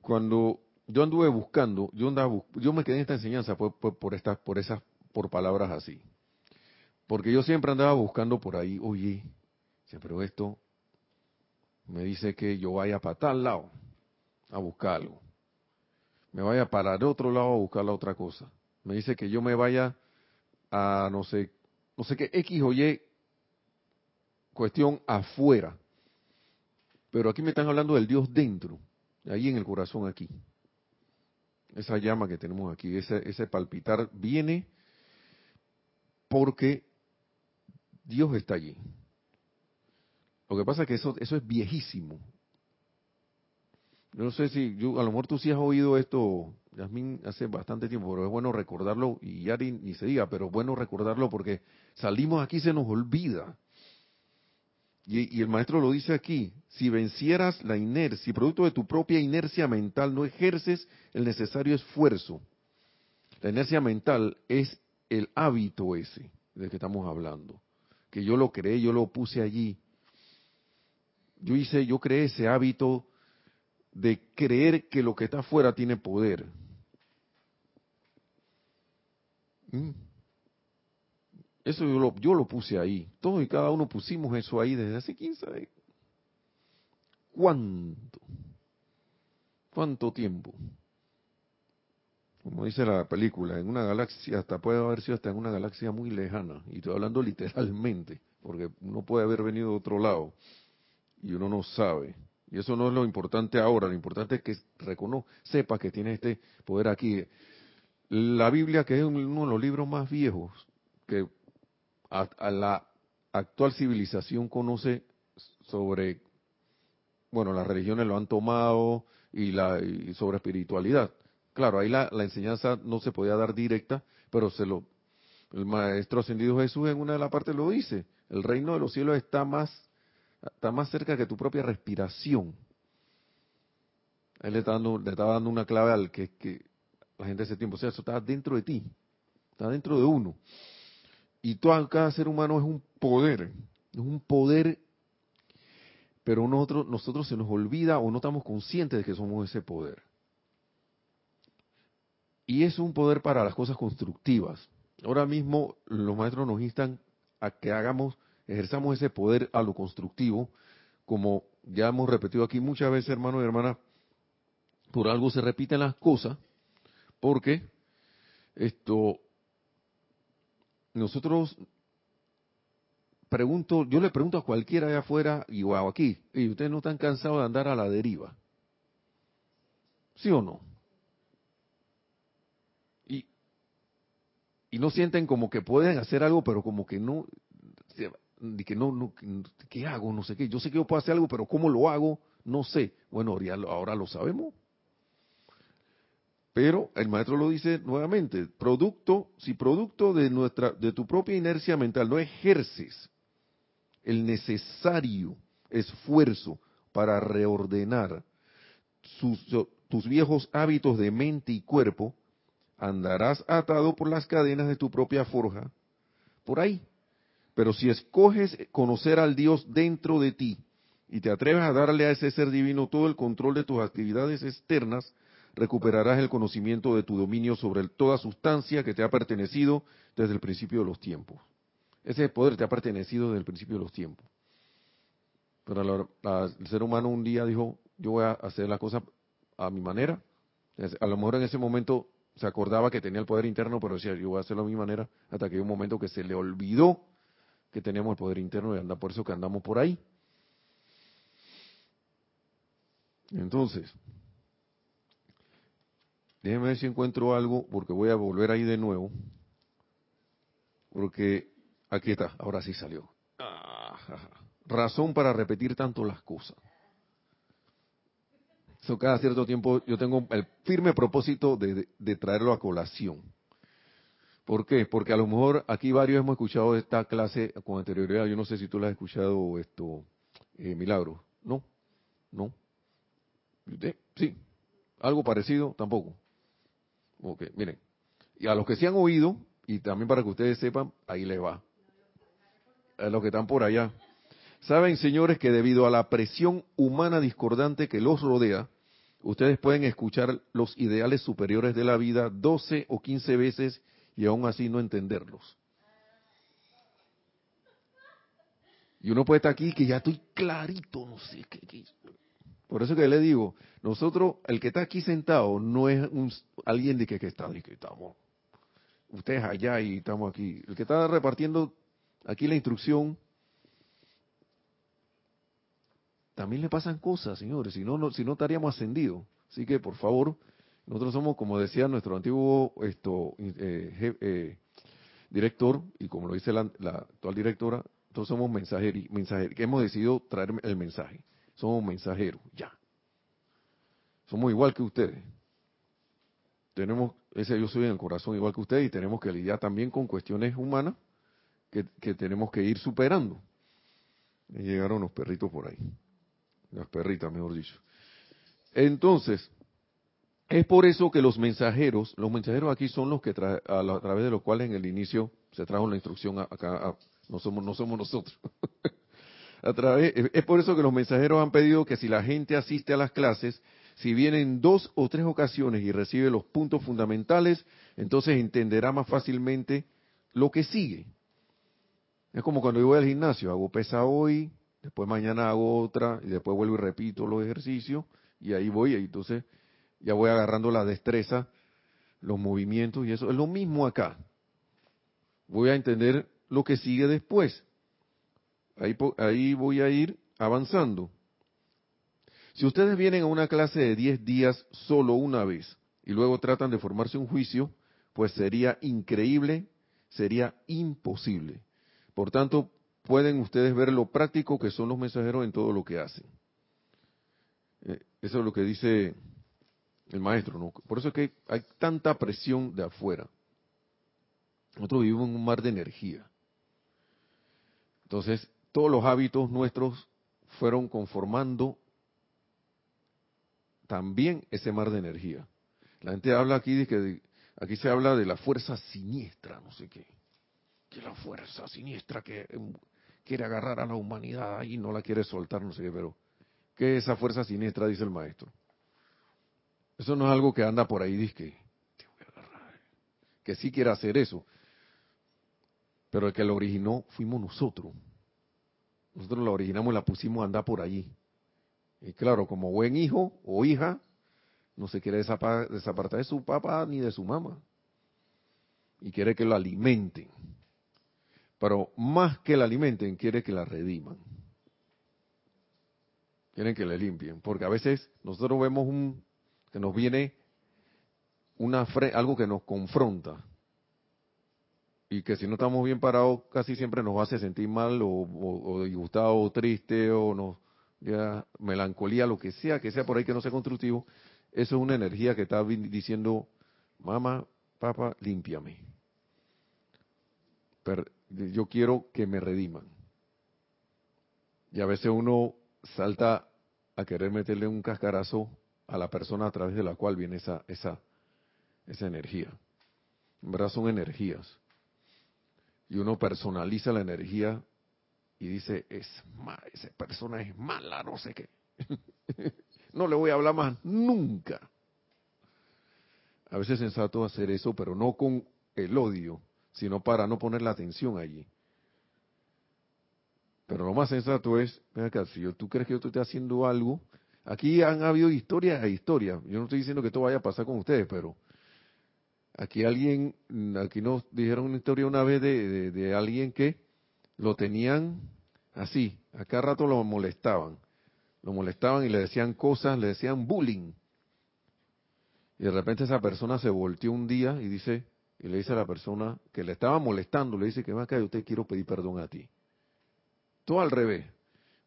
[SPEAKER 1] Cuando yo anduve buscando, yo andaba, yo me quedé en esta enseñanza por, por, estas, por esas, por palabras así, porque yo siempre andaba buscando por ahí, oye, pero esto me dice que yo vaya para tal lado a buscar algo, me vaya para el otro lado a buscar la otra cosa, me dice que yo me vaya a no sé no sé qué X o Y cuestión afuera. Pero aquí me están hablando del Dios dentro, ahí en el corazón aquí. Esa llama que tenemos aquí, ese, ese palpitar viene porque Dios está allí. Lo que pasa es que eso, eso es viejísimo. Yo no sé si, yo, a lo mejor tú sí has oído esto, Yasmín, hace bastante tiempo, pero es bueno recordarlo, y Yari ni se diga, pero es bueno recordarlo porque salimos aquí se nos olvida. Y, el maestro lo dice aquí, si vencieras la inercia, si producto de tu propia inercia mental no ejerces el necesario esfuerzo, la inercia mental es el hábito ese del que estamos hablando, que yo lo creé, yo lo puse allí. Yo hice, yo creé ese hábito de creer que lo que está afuera tiene poder. Mm. Eso yo lo, yo lo puse ahí. Todos y cada uno pusimos eso ahí desde hace 15 años. ¿Cuánto? ¿Cuánto tiempo? Como dice la película, en una galaxia, hasta puede haber sido hasta en una galaxia muy lejana. Y estoy hablando literalmente, porque uno puede haber venido de otro lado y uno no sabe. Y eso no es lo importante ahora, lo importante es que recono, sepa que tiene este poder aquí. La Biblia, que es uno de los libros más viejos que a, la actual civilización conoce sobre, bueno, las religiones lo han tomado y, la, sobre espiritualidad. Claro, ahí la, enseñanza no se podía dar directa, pero se lo El maestro ascendido Jesús en una de las partes lo dice, el reino de los cielos está más, está más cerca que tu propia respiración. Él le, está dando, le estaba dando una clave al que, que la gente hace tiempo, o eso está dentro de ti, está dentro de uno. Y todo, cada ser humano es un poder, es un poder, pero nosotros, nosotros se nos olvida o no estamos conscientes de que somos ese poder. Y es un poder para las cosas constructivas. Ahora mismo los maestros nos instan a que hagamos, ejerzamos ese poder a lo constructivo, como ya hemos repetido aquí muchas veces, hermanos y hermanas, por algo se repiten las cosas, porque esto nosotros pregunto, yo le pregunto a cualquiera allá afuera y o aquí, y ustedes no están cansados de andar a la deriva. ¿Sí o no? Y, y no sienten como que pueden hacer algo, pero como que no, que no, no, ¿qué hago? No sé qué. Yo sé que yo puedo hacer algo, pero ¿cómo lo hago? No sé. Bueno, ahora lo sabemos. Pero el maestro lo dice nuevamente, producto, si producto de nuestra, de tu propia inercia mental no ejerces el necesario esfuerzo para reordenar tus viejos hábitos de mente y cuerpo, andarás atado por las cadenas de tu propia forja, por ahí. Pero si escoges conocer al Dios dentro de ti y te atreves a darle a ese ser divino todo el control de tus actividades externas, recuperarás el conocimiento de tu dominio sobre toda sustancia que te ha pertenecido desde el principio de los tiempos. Ese poder te ha pertenecido desde el principio de los tiempos. Pero el ser humano un día dijo, yo voy a hacer las cosas a mi manera. A lo mejor en ese momento se acordaba que tenía el poder interno, pero decía, yo voy a hacerlo a mi manera, hasta que hay un momento que se le olvidó que teníamos el poder interno y anda por eso que andamos por ahí. Entonces, Déjenme ver si encuentro algo, porque voy a volver ahí de nuevo. Porque aquí está, ahora sí salió. Ah, razón para repetir tanto las cosas. Eso cada cierto tiempo yo tengo el firme propósito de, traerlo a colación. ¿Por qué? Porque a lo mejor aquí varios hemos escuchado esta clase con anterioridad. Yo no sé si tú la has escuchado, esto, eh, Milagro. ¿No? ¿No? Sí. ¿Algo parecido? Tampoco. Ok, miren. Y a los que se han oído, y también para que ustedes sepan, ahí les va. A los que están por allá. Saben, señores, que debido a la presión humana discordante que los rodea, ustedes pueden escuchar los ideales superiores de la vida 12 o 15 veces y aún así no entenderlos. Y uno puede estar aquí que ya estoy clarito, no sé qué, por eso que le digo, nosotros, el que está aquí sentado no es un, alguien de que, está, de que estamos, ustedes allá y estamos aquí. El que está repartiendo aquí la instrucción, también le pasan cosas, señores, si no, no si no estaríamos ascendidos. Así que, por favor, nosotros somos, como decía nuestro antiguo esto, eh, eh, director, y como lo dice la, actual directora, nosotros somos mensajeros, mensajeros, que hemos decidido traer el mensaje somos mensajeros, ya. Somos igual que ustedes. Tenemos ese yo soy en el corazón igual que ustedes y tenemos que lidiar también con cuestiones humanas que, tenemos que ir superando. Y llegaron los perritos por ahí. Las perritas, mejor dicho. Entonces, es por eso que los mensajeros, los mensajeros aquí son los que a, través de los cuales en el inicio se trajo la instrucción acá, no somos no somos nosotros. es por eso que los mensajeros han pedido que si la gente asiste a las clases, si viene en dos o tres ocasiones y recibe los puntos fundamentales, entonces entenderá más fácilmente lo que sigue. Es como cuando yo voy al gimnasio, hago pesa hoy, después mañana hago otra, y después vuelvo y repito los ejercicios, y ahí voy, y entonces ya voy agarrando la destreza, los movimientos, y eso es lo mismo acá. Voy a entender lo que sigue después. Ahí, voy a ir avanzando. Si ustedes vienen a una clase de 10 días solo una vez y luego tratan de formarse un juicio, pues sería increíble, sería imposible. Por tanto, pueden ustedes ver lo práctico que son los mensajeros en todo lo que hacen. Eh, eso es lo que dice el maestro, ¿no? Por eso es que hay tanta presión de afuera. Nosotros vivimos en un mar de energía. Entonces, todos los hábitos nuestros fueron conformando también ese mar de energía. La gente habla aquí de que aquí se habla de la fuerza siniestra, no sé qué. Que la fuerza siniestra que em, quiere agarrar a la humanidad y no la quiere soltar, no sé qué, pero ¿qué es esa fuerza siniestra? Dice el maestro. Eso no es algo que anda por ahí, dice que, que sí quiere hacer eso. Pero el que lo originó fuimos nosotros. Nosotros la originamos y la pusimos a andar por allí. Y claro, como buen hijo o hija, no se quiere desapartar de su papá ni de su mamá. Y quiere que lo alimenten. Pero más que la alimenten, quiere que la rediman. Quieren que le limpien. Porque a veces nosotros vemos un que nos viene una algo que nos confronta y que si no estamos bien parados casi siempre nos hace sentir mal o, disgustado o triste o no ya melancolía lo que sea que sea por ahí que no sea constructivo eso es una energía que está diciendo mamá papá límpiame. Yo quiero que me rediman y a veces uno salta a querer meterle un cascarazo a la persona a través de la cual viene esa esa esa energía. En son energías y uno personaliza la energía y dice, es esa persona es mala, no sé qué. no le voy a hablar más nunca. A veces es sensato hacer eso, pero no con el odio, sino para no poner la atención allí. Pero lo más sensato es, ven acá, si tú crees que yo estoy haciendo algo, aquí han habido historias e historias. Yo no estoy diciendo que esto vaya a pasar con ustedes, pero Aquí alguien, aquí nos dijeron una historia una vez de, de, alguien que lo tenían así, a cada rato lo molestaban. Lo molestaban y le decían cosas, le decían bullying. Y de repente esa persona se volteó un día y dice, y le dice a la persona que le estaba molestando, le dice que va acá y usted quiero pedir perdón a ti. Todo al revés.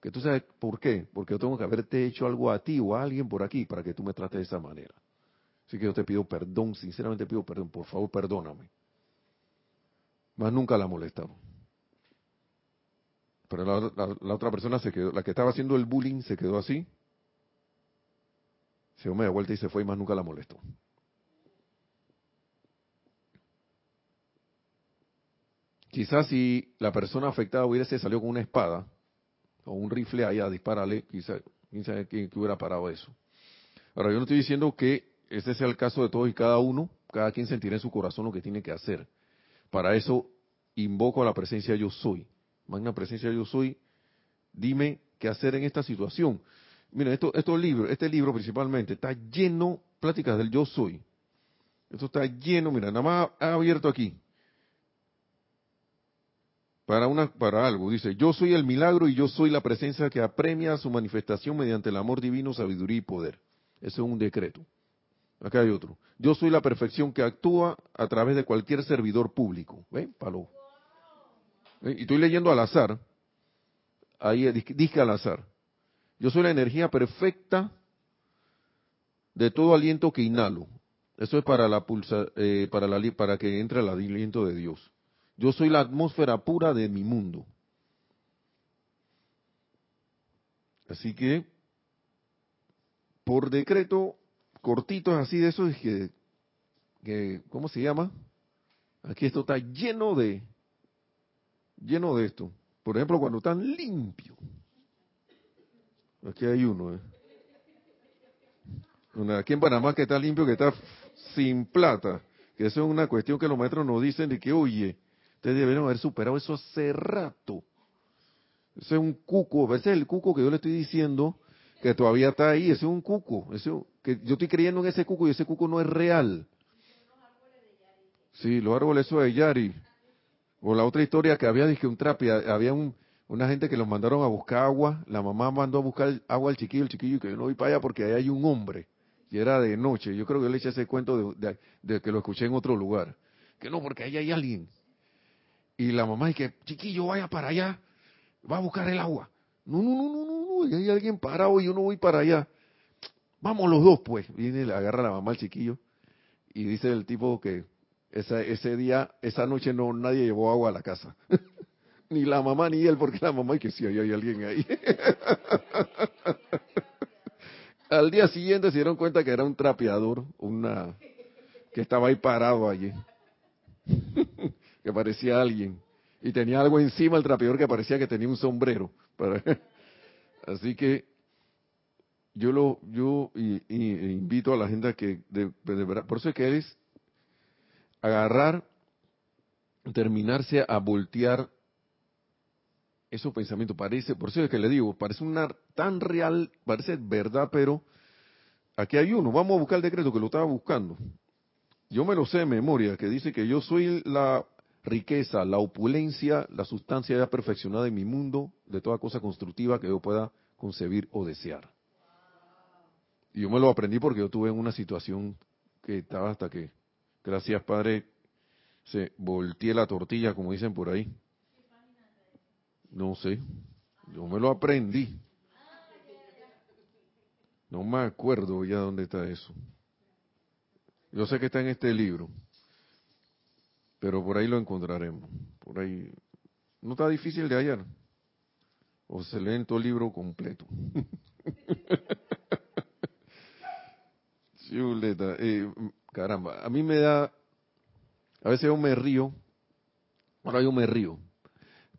[SPEAKER 1] Que tú sabes por qué. Porque yo tengo que haberte hecho algo a ti o a alguien por aquí para que tú me trates de esa manera. Así que yo te pido perdón, sinceramente pido perdón, por favor perdóname. Más nunca la molestado. Pero la, otra persona se quedó, la que estaba haciendo el bullying se quedó así. Se dio media vuelta y se fue y más nunca la molestó. Quizás si la persona afectada hubiese salido con una espada o un rifle ahí a dispararle, quizás quién hubiera parado eso. Ahora, yo no estoy diciendo que ese sea el caso de todos y cada uno, cada quien sentirá en su corazón lo que tiene que hacer. Para eso invoco a la presencia yo soy. Magna presencia yo soy, dime qué hacer en esta situación. Mira, esto, estos libros, este libro principalmente está lleno, pláticas del yo soy. Esto está lleno, mira, nada más ha abierto aquí. Para, una, para algo, dice, yo soy el milagro y yo soy la presencia que apremia su manifestación mediante el amor divino, sabiduría y poder. Ese es un decreto. Acá hay otro. Yo soy la perfección que actúa a través de cualquier servidor público. ¿Ven? Palo. Y estoy leyendo al azar. Ahí dije al azar. Yo soy la energía perfecta de todo aliento que inhalo. Eso es para la pulsa, eh, para la para que entre el aliento de Dios. Yo soy la atmósfera pura de mi mundo. Así que, por decreto, cortitos así de esos que, que, ¿cómo se llama? Aquí esto está lleno de, lleno de esto. Por ejemplo, cuando están limpios. Aquí hay uno, ¿eh? Aquí en Panamá que está limpio, que está sin plata. Que eso es una cuestión que los maestros nos dicen de que, oye, ustedes deben haber superado eso hace rato. Ese es un cuco, ese es el cuco que yo le estoy diciendo que todavía está ahí, ese es un cuco, ese, que yo estoy creyendo en ese cuco y ese cuco no es real. Sí, los árboles de Yari. O la otra historia que había, dije, un trapi, había un, una gente que los mandaron a buscar agua, la mamá mandó a buscar agua al chiquillo, el chiquillo que yo no voy para allá porque ahí hay un hombre, y era de noche, yo creo que yo le eché ese cuento de, de, que lo escuché en otro lugar, que no, porque ahí hay alguien. Y la mamá dice, chiquillo, vaya para allá, va a buscar el agua. No, no, no, no, no, no, hay alguien parado y yo no voy para allá. Vamos los dos, pues. Viene, le agarra la mamá al chiquillo y dice el tipo que esa, ese día, esa noche no nadie llevó agua a la casa. ni la mamá ni él, porque la mamá y que sí, hay alguien ahí. Al día siguiente se dieron cuenta que era un trapeador, una que estaba ahí parado allí, que parecía alguien y tenía algo encima el trapeador que parecía que tenía un sombrero. Así que yo lo yo y, invito a la gente a que de, verdad, por eso es que es agarrar, terminarse a voltear esos pensamientos. Parece, por eso es que le digo, parece una tan real, parece verdad, pero aquí hay uno. Vamos a buscar el decreto que lo estaba buscando. Yo me lo sé de memoria, que dice que yo soy la riqueza, la opulencia, la sustancia ya perfeccionada en mi mundo de toda cosa constructiva que yo pueda concebir o desear. Y yo me lo aprendí porque yo tuve una situación que estaba hasta que, gracias Padre, se volteé la tortilla, como dicen por ahí. No sé, yo me lo aprendí. No me acuerdo ya dónde está eso. Yo sé que está en este libro. Pero por ahí lo encontraremos. Por ahí. No está difícil de hallar. O se lee en todo el libro completo. Eh, caramba, a mí me da. A veces yo me río. Ahora yo me río.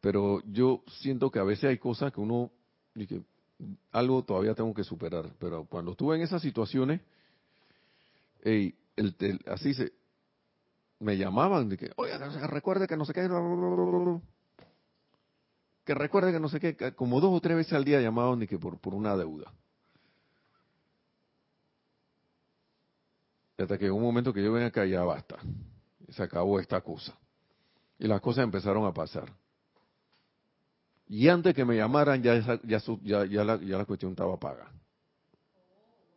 [SPEAKER 1] Pero yo siento que a veces hay cosas que uno. Que algo todavía tengo que superar. Pero cuando estuve en esas situaciones. el, así se me llamaban de que, oye, recuerde que no sé qué, que recuerde que no sé qué, como dos o tres veces al día llamaban de que por, por una deuda. Hasta que en un momento que yo ven acá ya basta, se acabó esta cosa. Y las cosas empezaron a pasar. Y antes que me llamaran ya, ya, ya, ya, la, ya la cuestión estaba paga.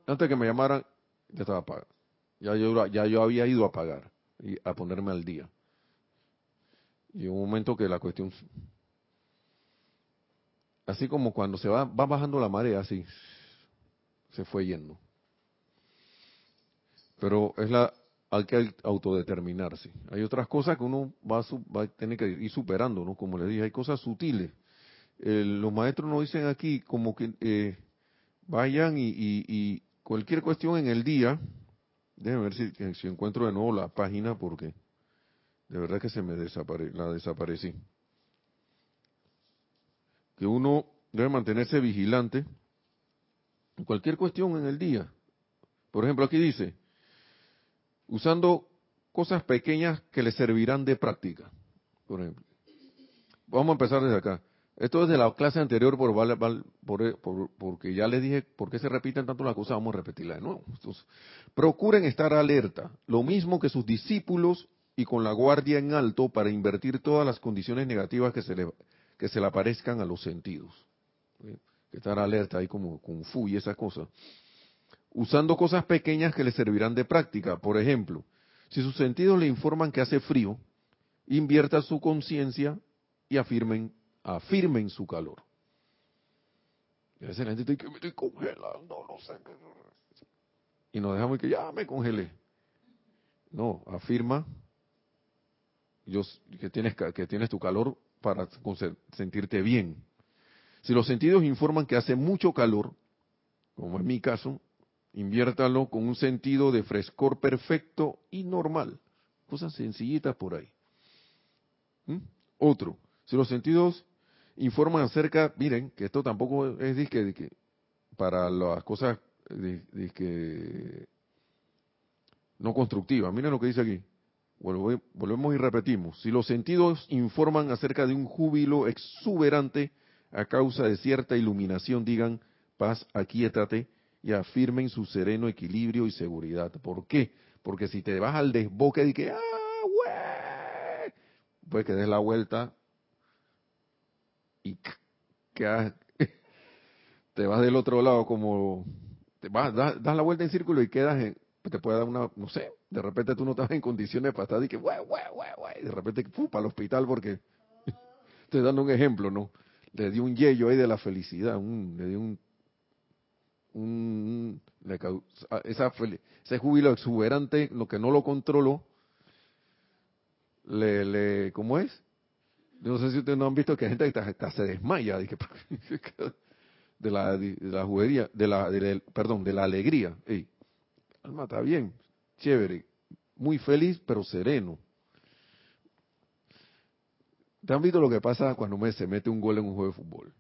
[SPEAKER 1] Antes que me llamaran ya estaba paga. Ya yo, ya yo había ido a pagar y a ponerme al día. Y un momento que la cuestión, así como cuando se va, va bajando la marea, así, se fue yendo. Pero es la, hay que autodeterminarse. Hay otras cosas que uno va a, va a tener que ir superando, ¿no? Como le dije, hay cosas sutiles. los maestros nos dicen aquí como que eh, vayan y, y cualquier cuestión en el día, Déjenme ver si, si, encuentro de nuevo la página porque de verdad que se me desapare, la desaparecí. Que uno debe mantenerse vigilante cualquier cuestión en el día. Por ejemplo, aquí dice, usando cosas pequeñas que le servirán de práctica. Por ejemplo, vamos a empezar desde acá. Esto es de la clase anterior, por, por, porque ya les dije por qué se repiten tanto las cosas, vamos a repetirla de nuevo. procuren estar alerta, lo mismo que sus discípulos y con la guardia en alto para invertir todas las condiciones negativas que se le, que se le aparezcan a los sentidos. Estar alerta ahí como con fu y esa cosa. Usando cosas pequeñas que le servirán de práctica. Por ejemplo, si sus sentidos le informan que hace frío, invierta su conciencia y afirmen afirmen su calor. Y a veces la gente dice que me estoy congelando, no sé. Y nos dejamos que ya me congelé. No, afirma yo, que, tienes, que tienes tu calor para sentirte bien. Si los sentidos informan que hace mucho calor, como en mi caso, inviértalo con un sentido de frescor perfecto y normal. Cosas sencillitas por ahí. ¿Mm? Otro, si los sentidos informan acerca, miren, que esto tampoco es disque, para las cosas no constructivas. Miren lo que dice aquí. Volvemos y repetimos. Si los sentidos informan acerca de un júbilo exuberante a causa de cierta iluminación, digan paz, aquíétate y afirmen su sereno equilibrio y seguridad. ¿Por qué? Porque si te vas al desboque de que, ah, güey, pues que des la vuelta y que te vas del otro lado como te vas das, la vuelta en círculo y quedas en, te puede dar una no sé de repente tú no estás en condiciones para estar y que y de repente para el hospital porque estoy dando un ejemplo no le dio un yello ahí de la felicidad un, le dio un un esa ese júbilo exuberante lo que no lo controló le, le, ¿cómo es? No sé si ustedes no han visto que hay gente que hasta, se desmaya de, la, de la juguería, de la, perdón, de la alegría. Ey, alma está bien, chévere, muy feliz pero sereno. ¿Te han visto lo que pasa cuando se mete un gol en un juego de fútbol?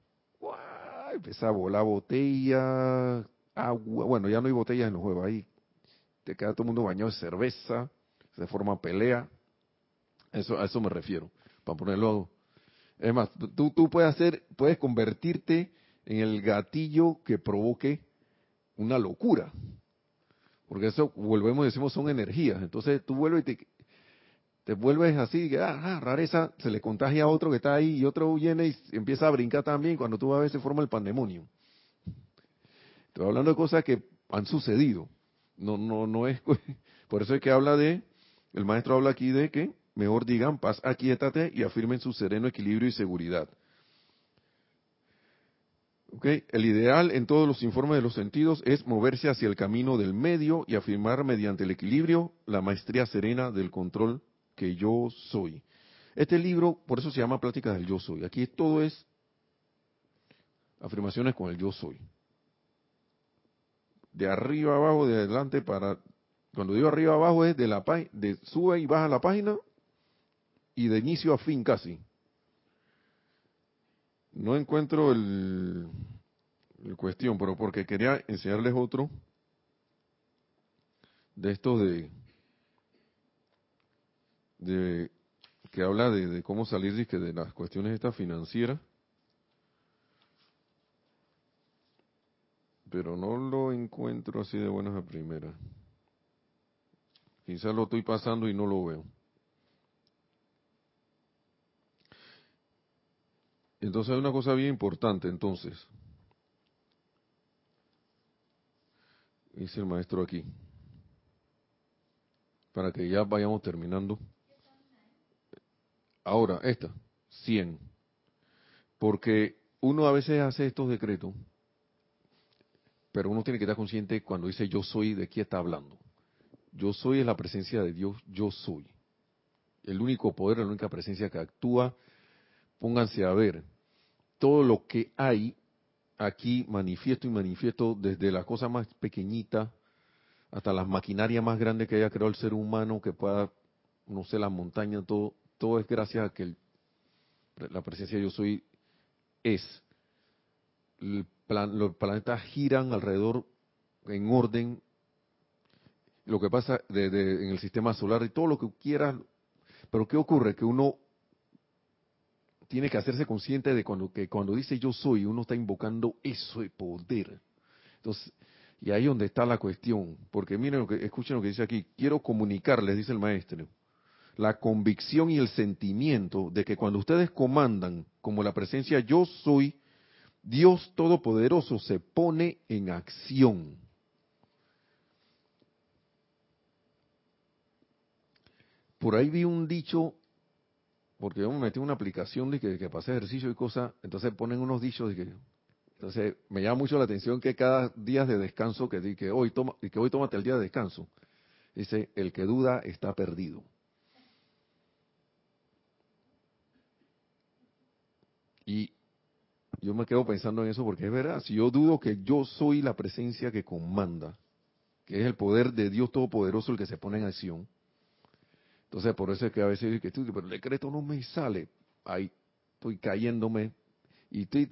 [SPEAKER 1] Empieza a volar botella, agua. Bueno, ya no hay botellas en los juegos ahí. Te queda todo el mundo bañado de cerveza, se forma pelea. Eso, a eso me refiero, para ponerlo. Es más, tú, tú puedes hacer, puedes convertirte en el gatillo que provoque una locura. Porque eso, volvemos y decimos, son energías. Entonces tú vuelves y te, te vuelves así, que, ah, ah, rareza, se le contagia a otro que está ahí y otro viene y empieza a brincar también. Cuando tú vas a ver, se forma el pandemonio. Estoy hablando de cosas que han sucedido. No, no, no es. Por eso es que habla de. El maestro habla aquí de que mejor digan paz, aquíétate y afirmen su sereno equilibrio y seguridad. Okay. El ideal en todos los informes de los sentidos es moverse hacia el camino del medio y afirmar mediante el equilibrio la maestría serena del control que yo soy. Este libro, por eso se llama Pláticas del Yo Soy. Aquí todo es afirmaciones con el yo soy de arriba abajo, de adelante para... Cuando digo arriba abajo es de la de sube y baja la página y de inicio a fin casi. No encuentro el, el cuestión, pero porque quería enseñarles otro de estos de, de que habla de, cómo salir de, de las cuestiones estas financieras. pero no lo encuentro así de buenas a primera. Quizás lo estoy pasando y no lo veo. Entonces hay una cosa bien importante, entonces. Dice el maestro aquí. Para que ya vayamos terminando. Ahora, esta, 100. Porque uno a veces hace estos decretos pero uno tiene que estar consciente cuando dice yo soy, ¿de quién está hablando? Yo soy es la presencia de Dios, yo soy. El único poder, la única presencia que actúa. Pónganse a ver, todo lo que hay aquí manifiesto y manifiesto desde la cosa más pequeñita hasta las maquinarias más grandes que haya creado el ser humano, que pueda, no sé, la montaña, todo, todo es gracias a que la presencia de yo soy es los planetas giran alrededor en orden, lo que pasa de, en el sistema solar y todo lo que quieras, pero ¿qué ocurre? Que uno tiene que hacerse consciente de cuando, que cuando dice yo soy, uno está invocando eso de poder. Entonces, y ahí es donde está la cuestión, porque miren lo que, escuchen lo que dice aquí, quiero comunicarles, dice el maestro, la convicción y el sentimiento de que cuando ustedes comandan como la presencia yo soy, Dios Todopoderoso se pone en acción. Por ahí vi un dicho, porque yo me metí en una aplicación de que, que pasé ejercicio y cosas, entonces ponen unos dichos de que, entonces me llama mucho la atención que cada día de descanso que, que hoy toma, que hoy tómate el día de descanso, dice el que duda está perdido. Y yo me quedo pensando en eso porque es verdad, si yo dudo que yo soy la presencia que comanda, que es el poder de Dios Todopoderoso el que se pone en acción, entonces por eso es que a veces digo que pero el decreto no me sale, ahí estoy cayéndome y estoy,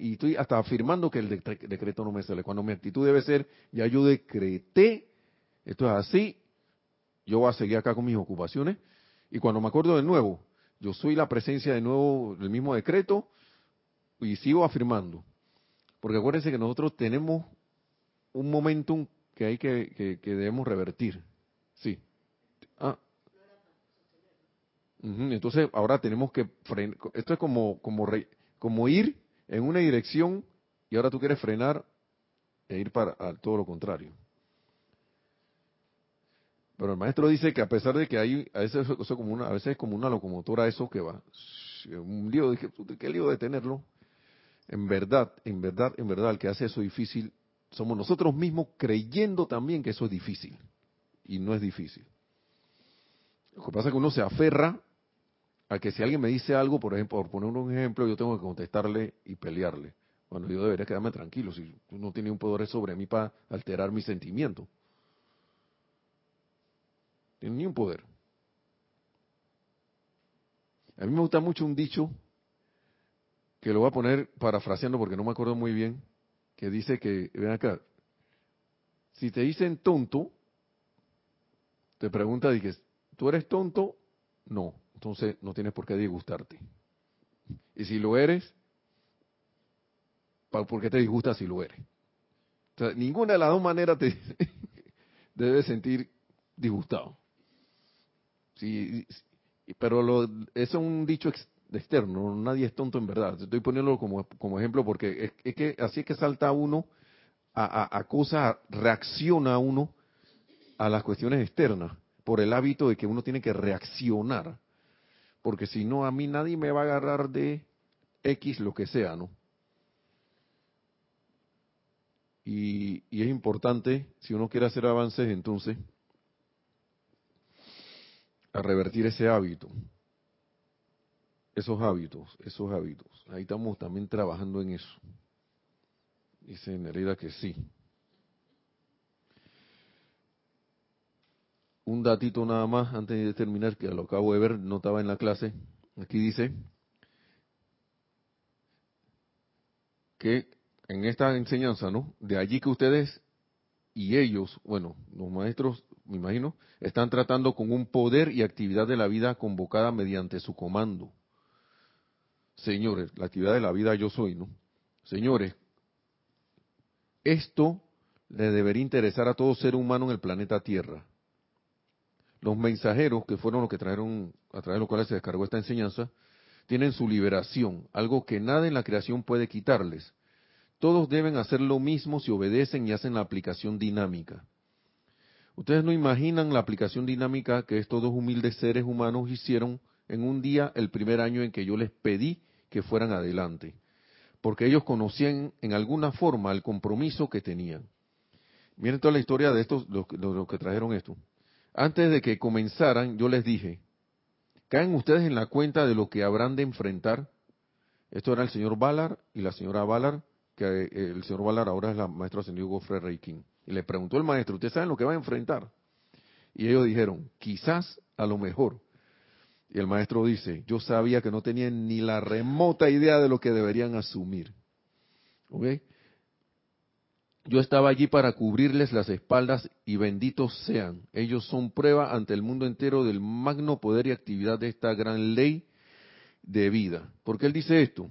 [SPEAKER 1] y estoy hasta afirmando que el decreto no me sale, cuando mi actitud debe ser, ya yo decreté, esto es así, yo voy a seguir acá con mis ocupaciones, y cuando me acuerdo de nuevo, yo soy la presencia de nuevo del mismo decreto, y sigo afirmando, porque acuérdense que nosotros tenemos un momentum que hay que, que, debemos revertir. Sí. Ah. Entonces ahora tenemos que frenar. Esto es como, como, como ir en una dirección y ahora tú quieres frenar e ir para todo lo contrario. Pero el maestro dice que a pesar de que hay, a veces, como una, a veces es como una locomotora eso que va. Un lío, dije, ¿qué lío de tenerlo? En verdad, en verdad, en verdad, el que hace eso difícil somos nosotros mismos creyendo también que eso es difícil. Y no es difícil. Lo que pasa es que uno se aferra a que si alguien me dice algo, por ejemplo, por poner un ejemplo, yo tengo que contestarle y pelearle. Bueno, yo debería quedarme tranquilo si no tienes un poder sobre mí para alterar mi sentimiento. Ni un poder. A mí me gusta mucho un dicho que lo voy a poner parafraseando porque no me acuerdo muy bien, que dice que, ven acá, si te dicen tonto, te pregunta, que ¿tú eres tonto? No, entonces no tienes por qué disgustarte. Y si lo eres, ¿por qué te disgusta si lo eres? Ninguna de las dos maneras te debes sentir disgustado. Sí, pero lo, eso es un dicho externo, nadie es tonto en verdad. Estoy poniéndolo como, como ejemplo porque es, que así es que salta uno a, a, cosas, reacciona uno a las cuestiones externas por el hábito de que uno tiene que reaccionar. Porque si no, a mí nadie me va a agarrar de X lo que sea, ¿no? Y, y es importante, si uno quiere hacer avances, entonces, a revertir ese hábito esos hábitos, esos hábitos. Ahí estamos también trabajando en eso. Dice Nereida que sí. Un datito nada más antes de terminar, que lo acabo de ver, no estaba en la clase. Aquí dice que en esta enseñanza, ¿no? De allí que ustedes y ellos, bueno, los maestros, me imagino, están tratando con un poder y actividad de la vida convocada mediante su comando señores, la actividad de la vida yo soy, ¿no? Señores, esto le debería interesar a todo ser humano en el planeta Tierra. Los mensajeros, que fueron los que trajeron, a través de los cuales se descargó esta enseñanza, tienen su liberación, algo que nada en la creación puede quitarles. Todos deben hacer lo mismo si obedecen y hacen la aplicación dinámica. Ustedes no imaginan la aplicación dinámica que estos dos humildes seres humanos hicieron en un día el primer año en que yo les pedí que fueran adelante, porque ellos conocían en alguna forma el compromiso que tenían. Miren toda la historia de estos, los, que trajeron esto. Antes de que comenzaran, yo les dije, caen ustedes en la cuenta de lo que habrán de enfrentar. Esto era el señor Ballard y la señora Ballard, que eh, el señor Ballard ahora es la maestra ascendido Gofre Reikin. Y le preguntó el maestro, ¿ustedes saben lo que va a enfrentar? Y ellos dijeron, quizás, a lo mejor, y el maestro dice, yo sabía que no tenían ni la remota idea de lo que deberían asumir. Yo estaba allí para cubrirles las espaldas y benditos sean. Ellos son prueba ante el mundo entero del magno poder y actividad de esta gran ley de vida. ¿Por qué él dice esto?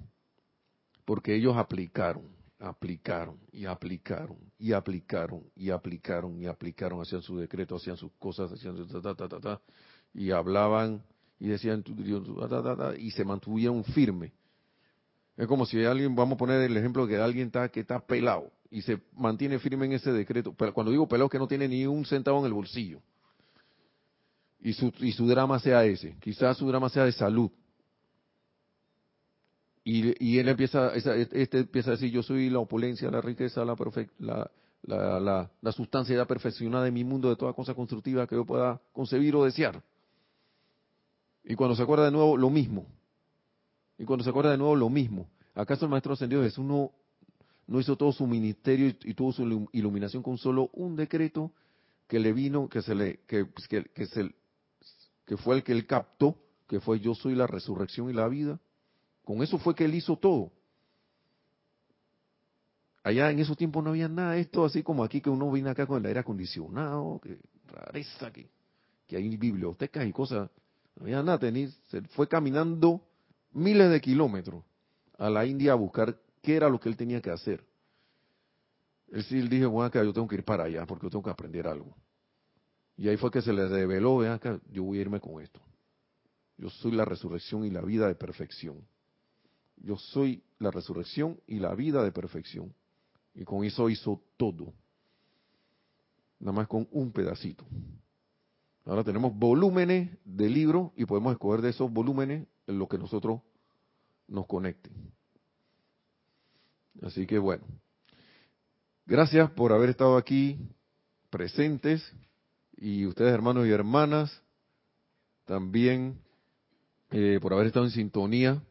[SPEAKER 1] Porque ellos aplicaron, aplicaron y aplicaron y aplicaron y aplicaron y aplicaron, hacían su decreto, hacían sus cosas, hacían su ta, ta, ta, ta, y hablaban y decían y se mantuvieron firmes. Es como si alguien, vamos a poner el ejemplo que alguien está que está pelado y se mantiene firme en ese decreto. Pero cuando digo pelado que no tiene ni un centavo en el bolsillo. Y su, y su drama sea ese. Quizás su drama sea de salud. Y, y él empieza, este empieza a decir, yo soy la opulencia, la riqueza, la, la, la, la, la sustancia perfeccionada de mi mundo, de toda cosa constructiva que yo pueda concebir o desear. Y cuando se acuerda de nuevo, lo mismo. Y cuando se acuerda de nuevo, lo mismo. ¿Acaso el Maestro Ascendido Jesús no, no hizo todo su ministerio y, toda su iluminación con solo un decreto que le vino, que se le, que, pues, que, que, se, que fue el que él captó, que fue yo soy la resurrección y la vida? Con eso fue que él hizo todo. Allá en esos tiempos no había nada esto, así como aquí que uno viene acá con el aire acondicionado, que rareza, que, que hay bibliotecas y cosas no había nada, se fue caminando miles de kilómetros a la India a buscar qué era lo que él tenía que hacer. Él sí dijo, bueno, acá yo tengo que ir para allá porque yo tengo que aprender algo. Y ahí fue que se le reveló, vean acá, yo voy a irme con esto. Yo soy la resurrección y la vida de perfección. Yo soy la resurrección y la vida de perfección. Y con eso hizo todo. Nada más con un pedacito. Ahora tenemos volúmenes de libros y podemos escoger de esos volúmenes en lo que nosotros nos conecten. Así que bueno, gracias por haber estado aquí presentes y ustedes hermanos y hermanas, también eh, por haber estado en sintonía.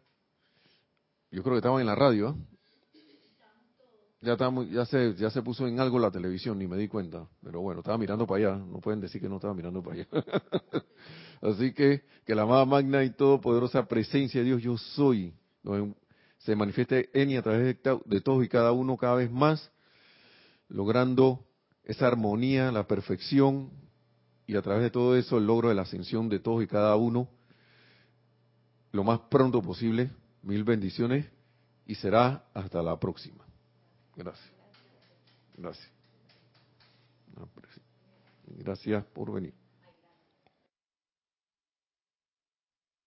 [SPEAKER 1] Yo creo que estaban en la radio. Ya, estamos, ya, se, ya se puso en algo la televisión, ni me di cuenta. Pero bueno, estaba mirando para allá. No pueden decir que no estaba mirando para allá. Así que que la amada magna y todopoderosa presencia de Dios, yo soy, se manifieste en y a través de todos y cada uno cada vez más, logrando esa armonía, la perfección y a través de todo eso el logro de la ascensión de todos y cada uno lo más pronto posible. Mil bendiciones y será hasta la próxima. Gracias. Gracias. Gracias por venir.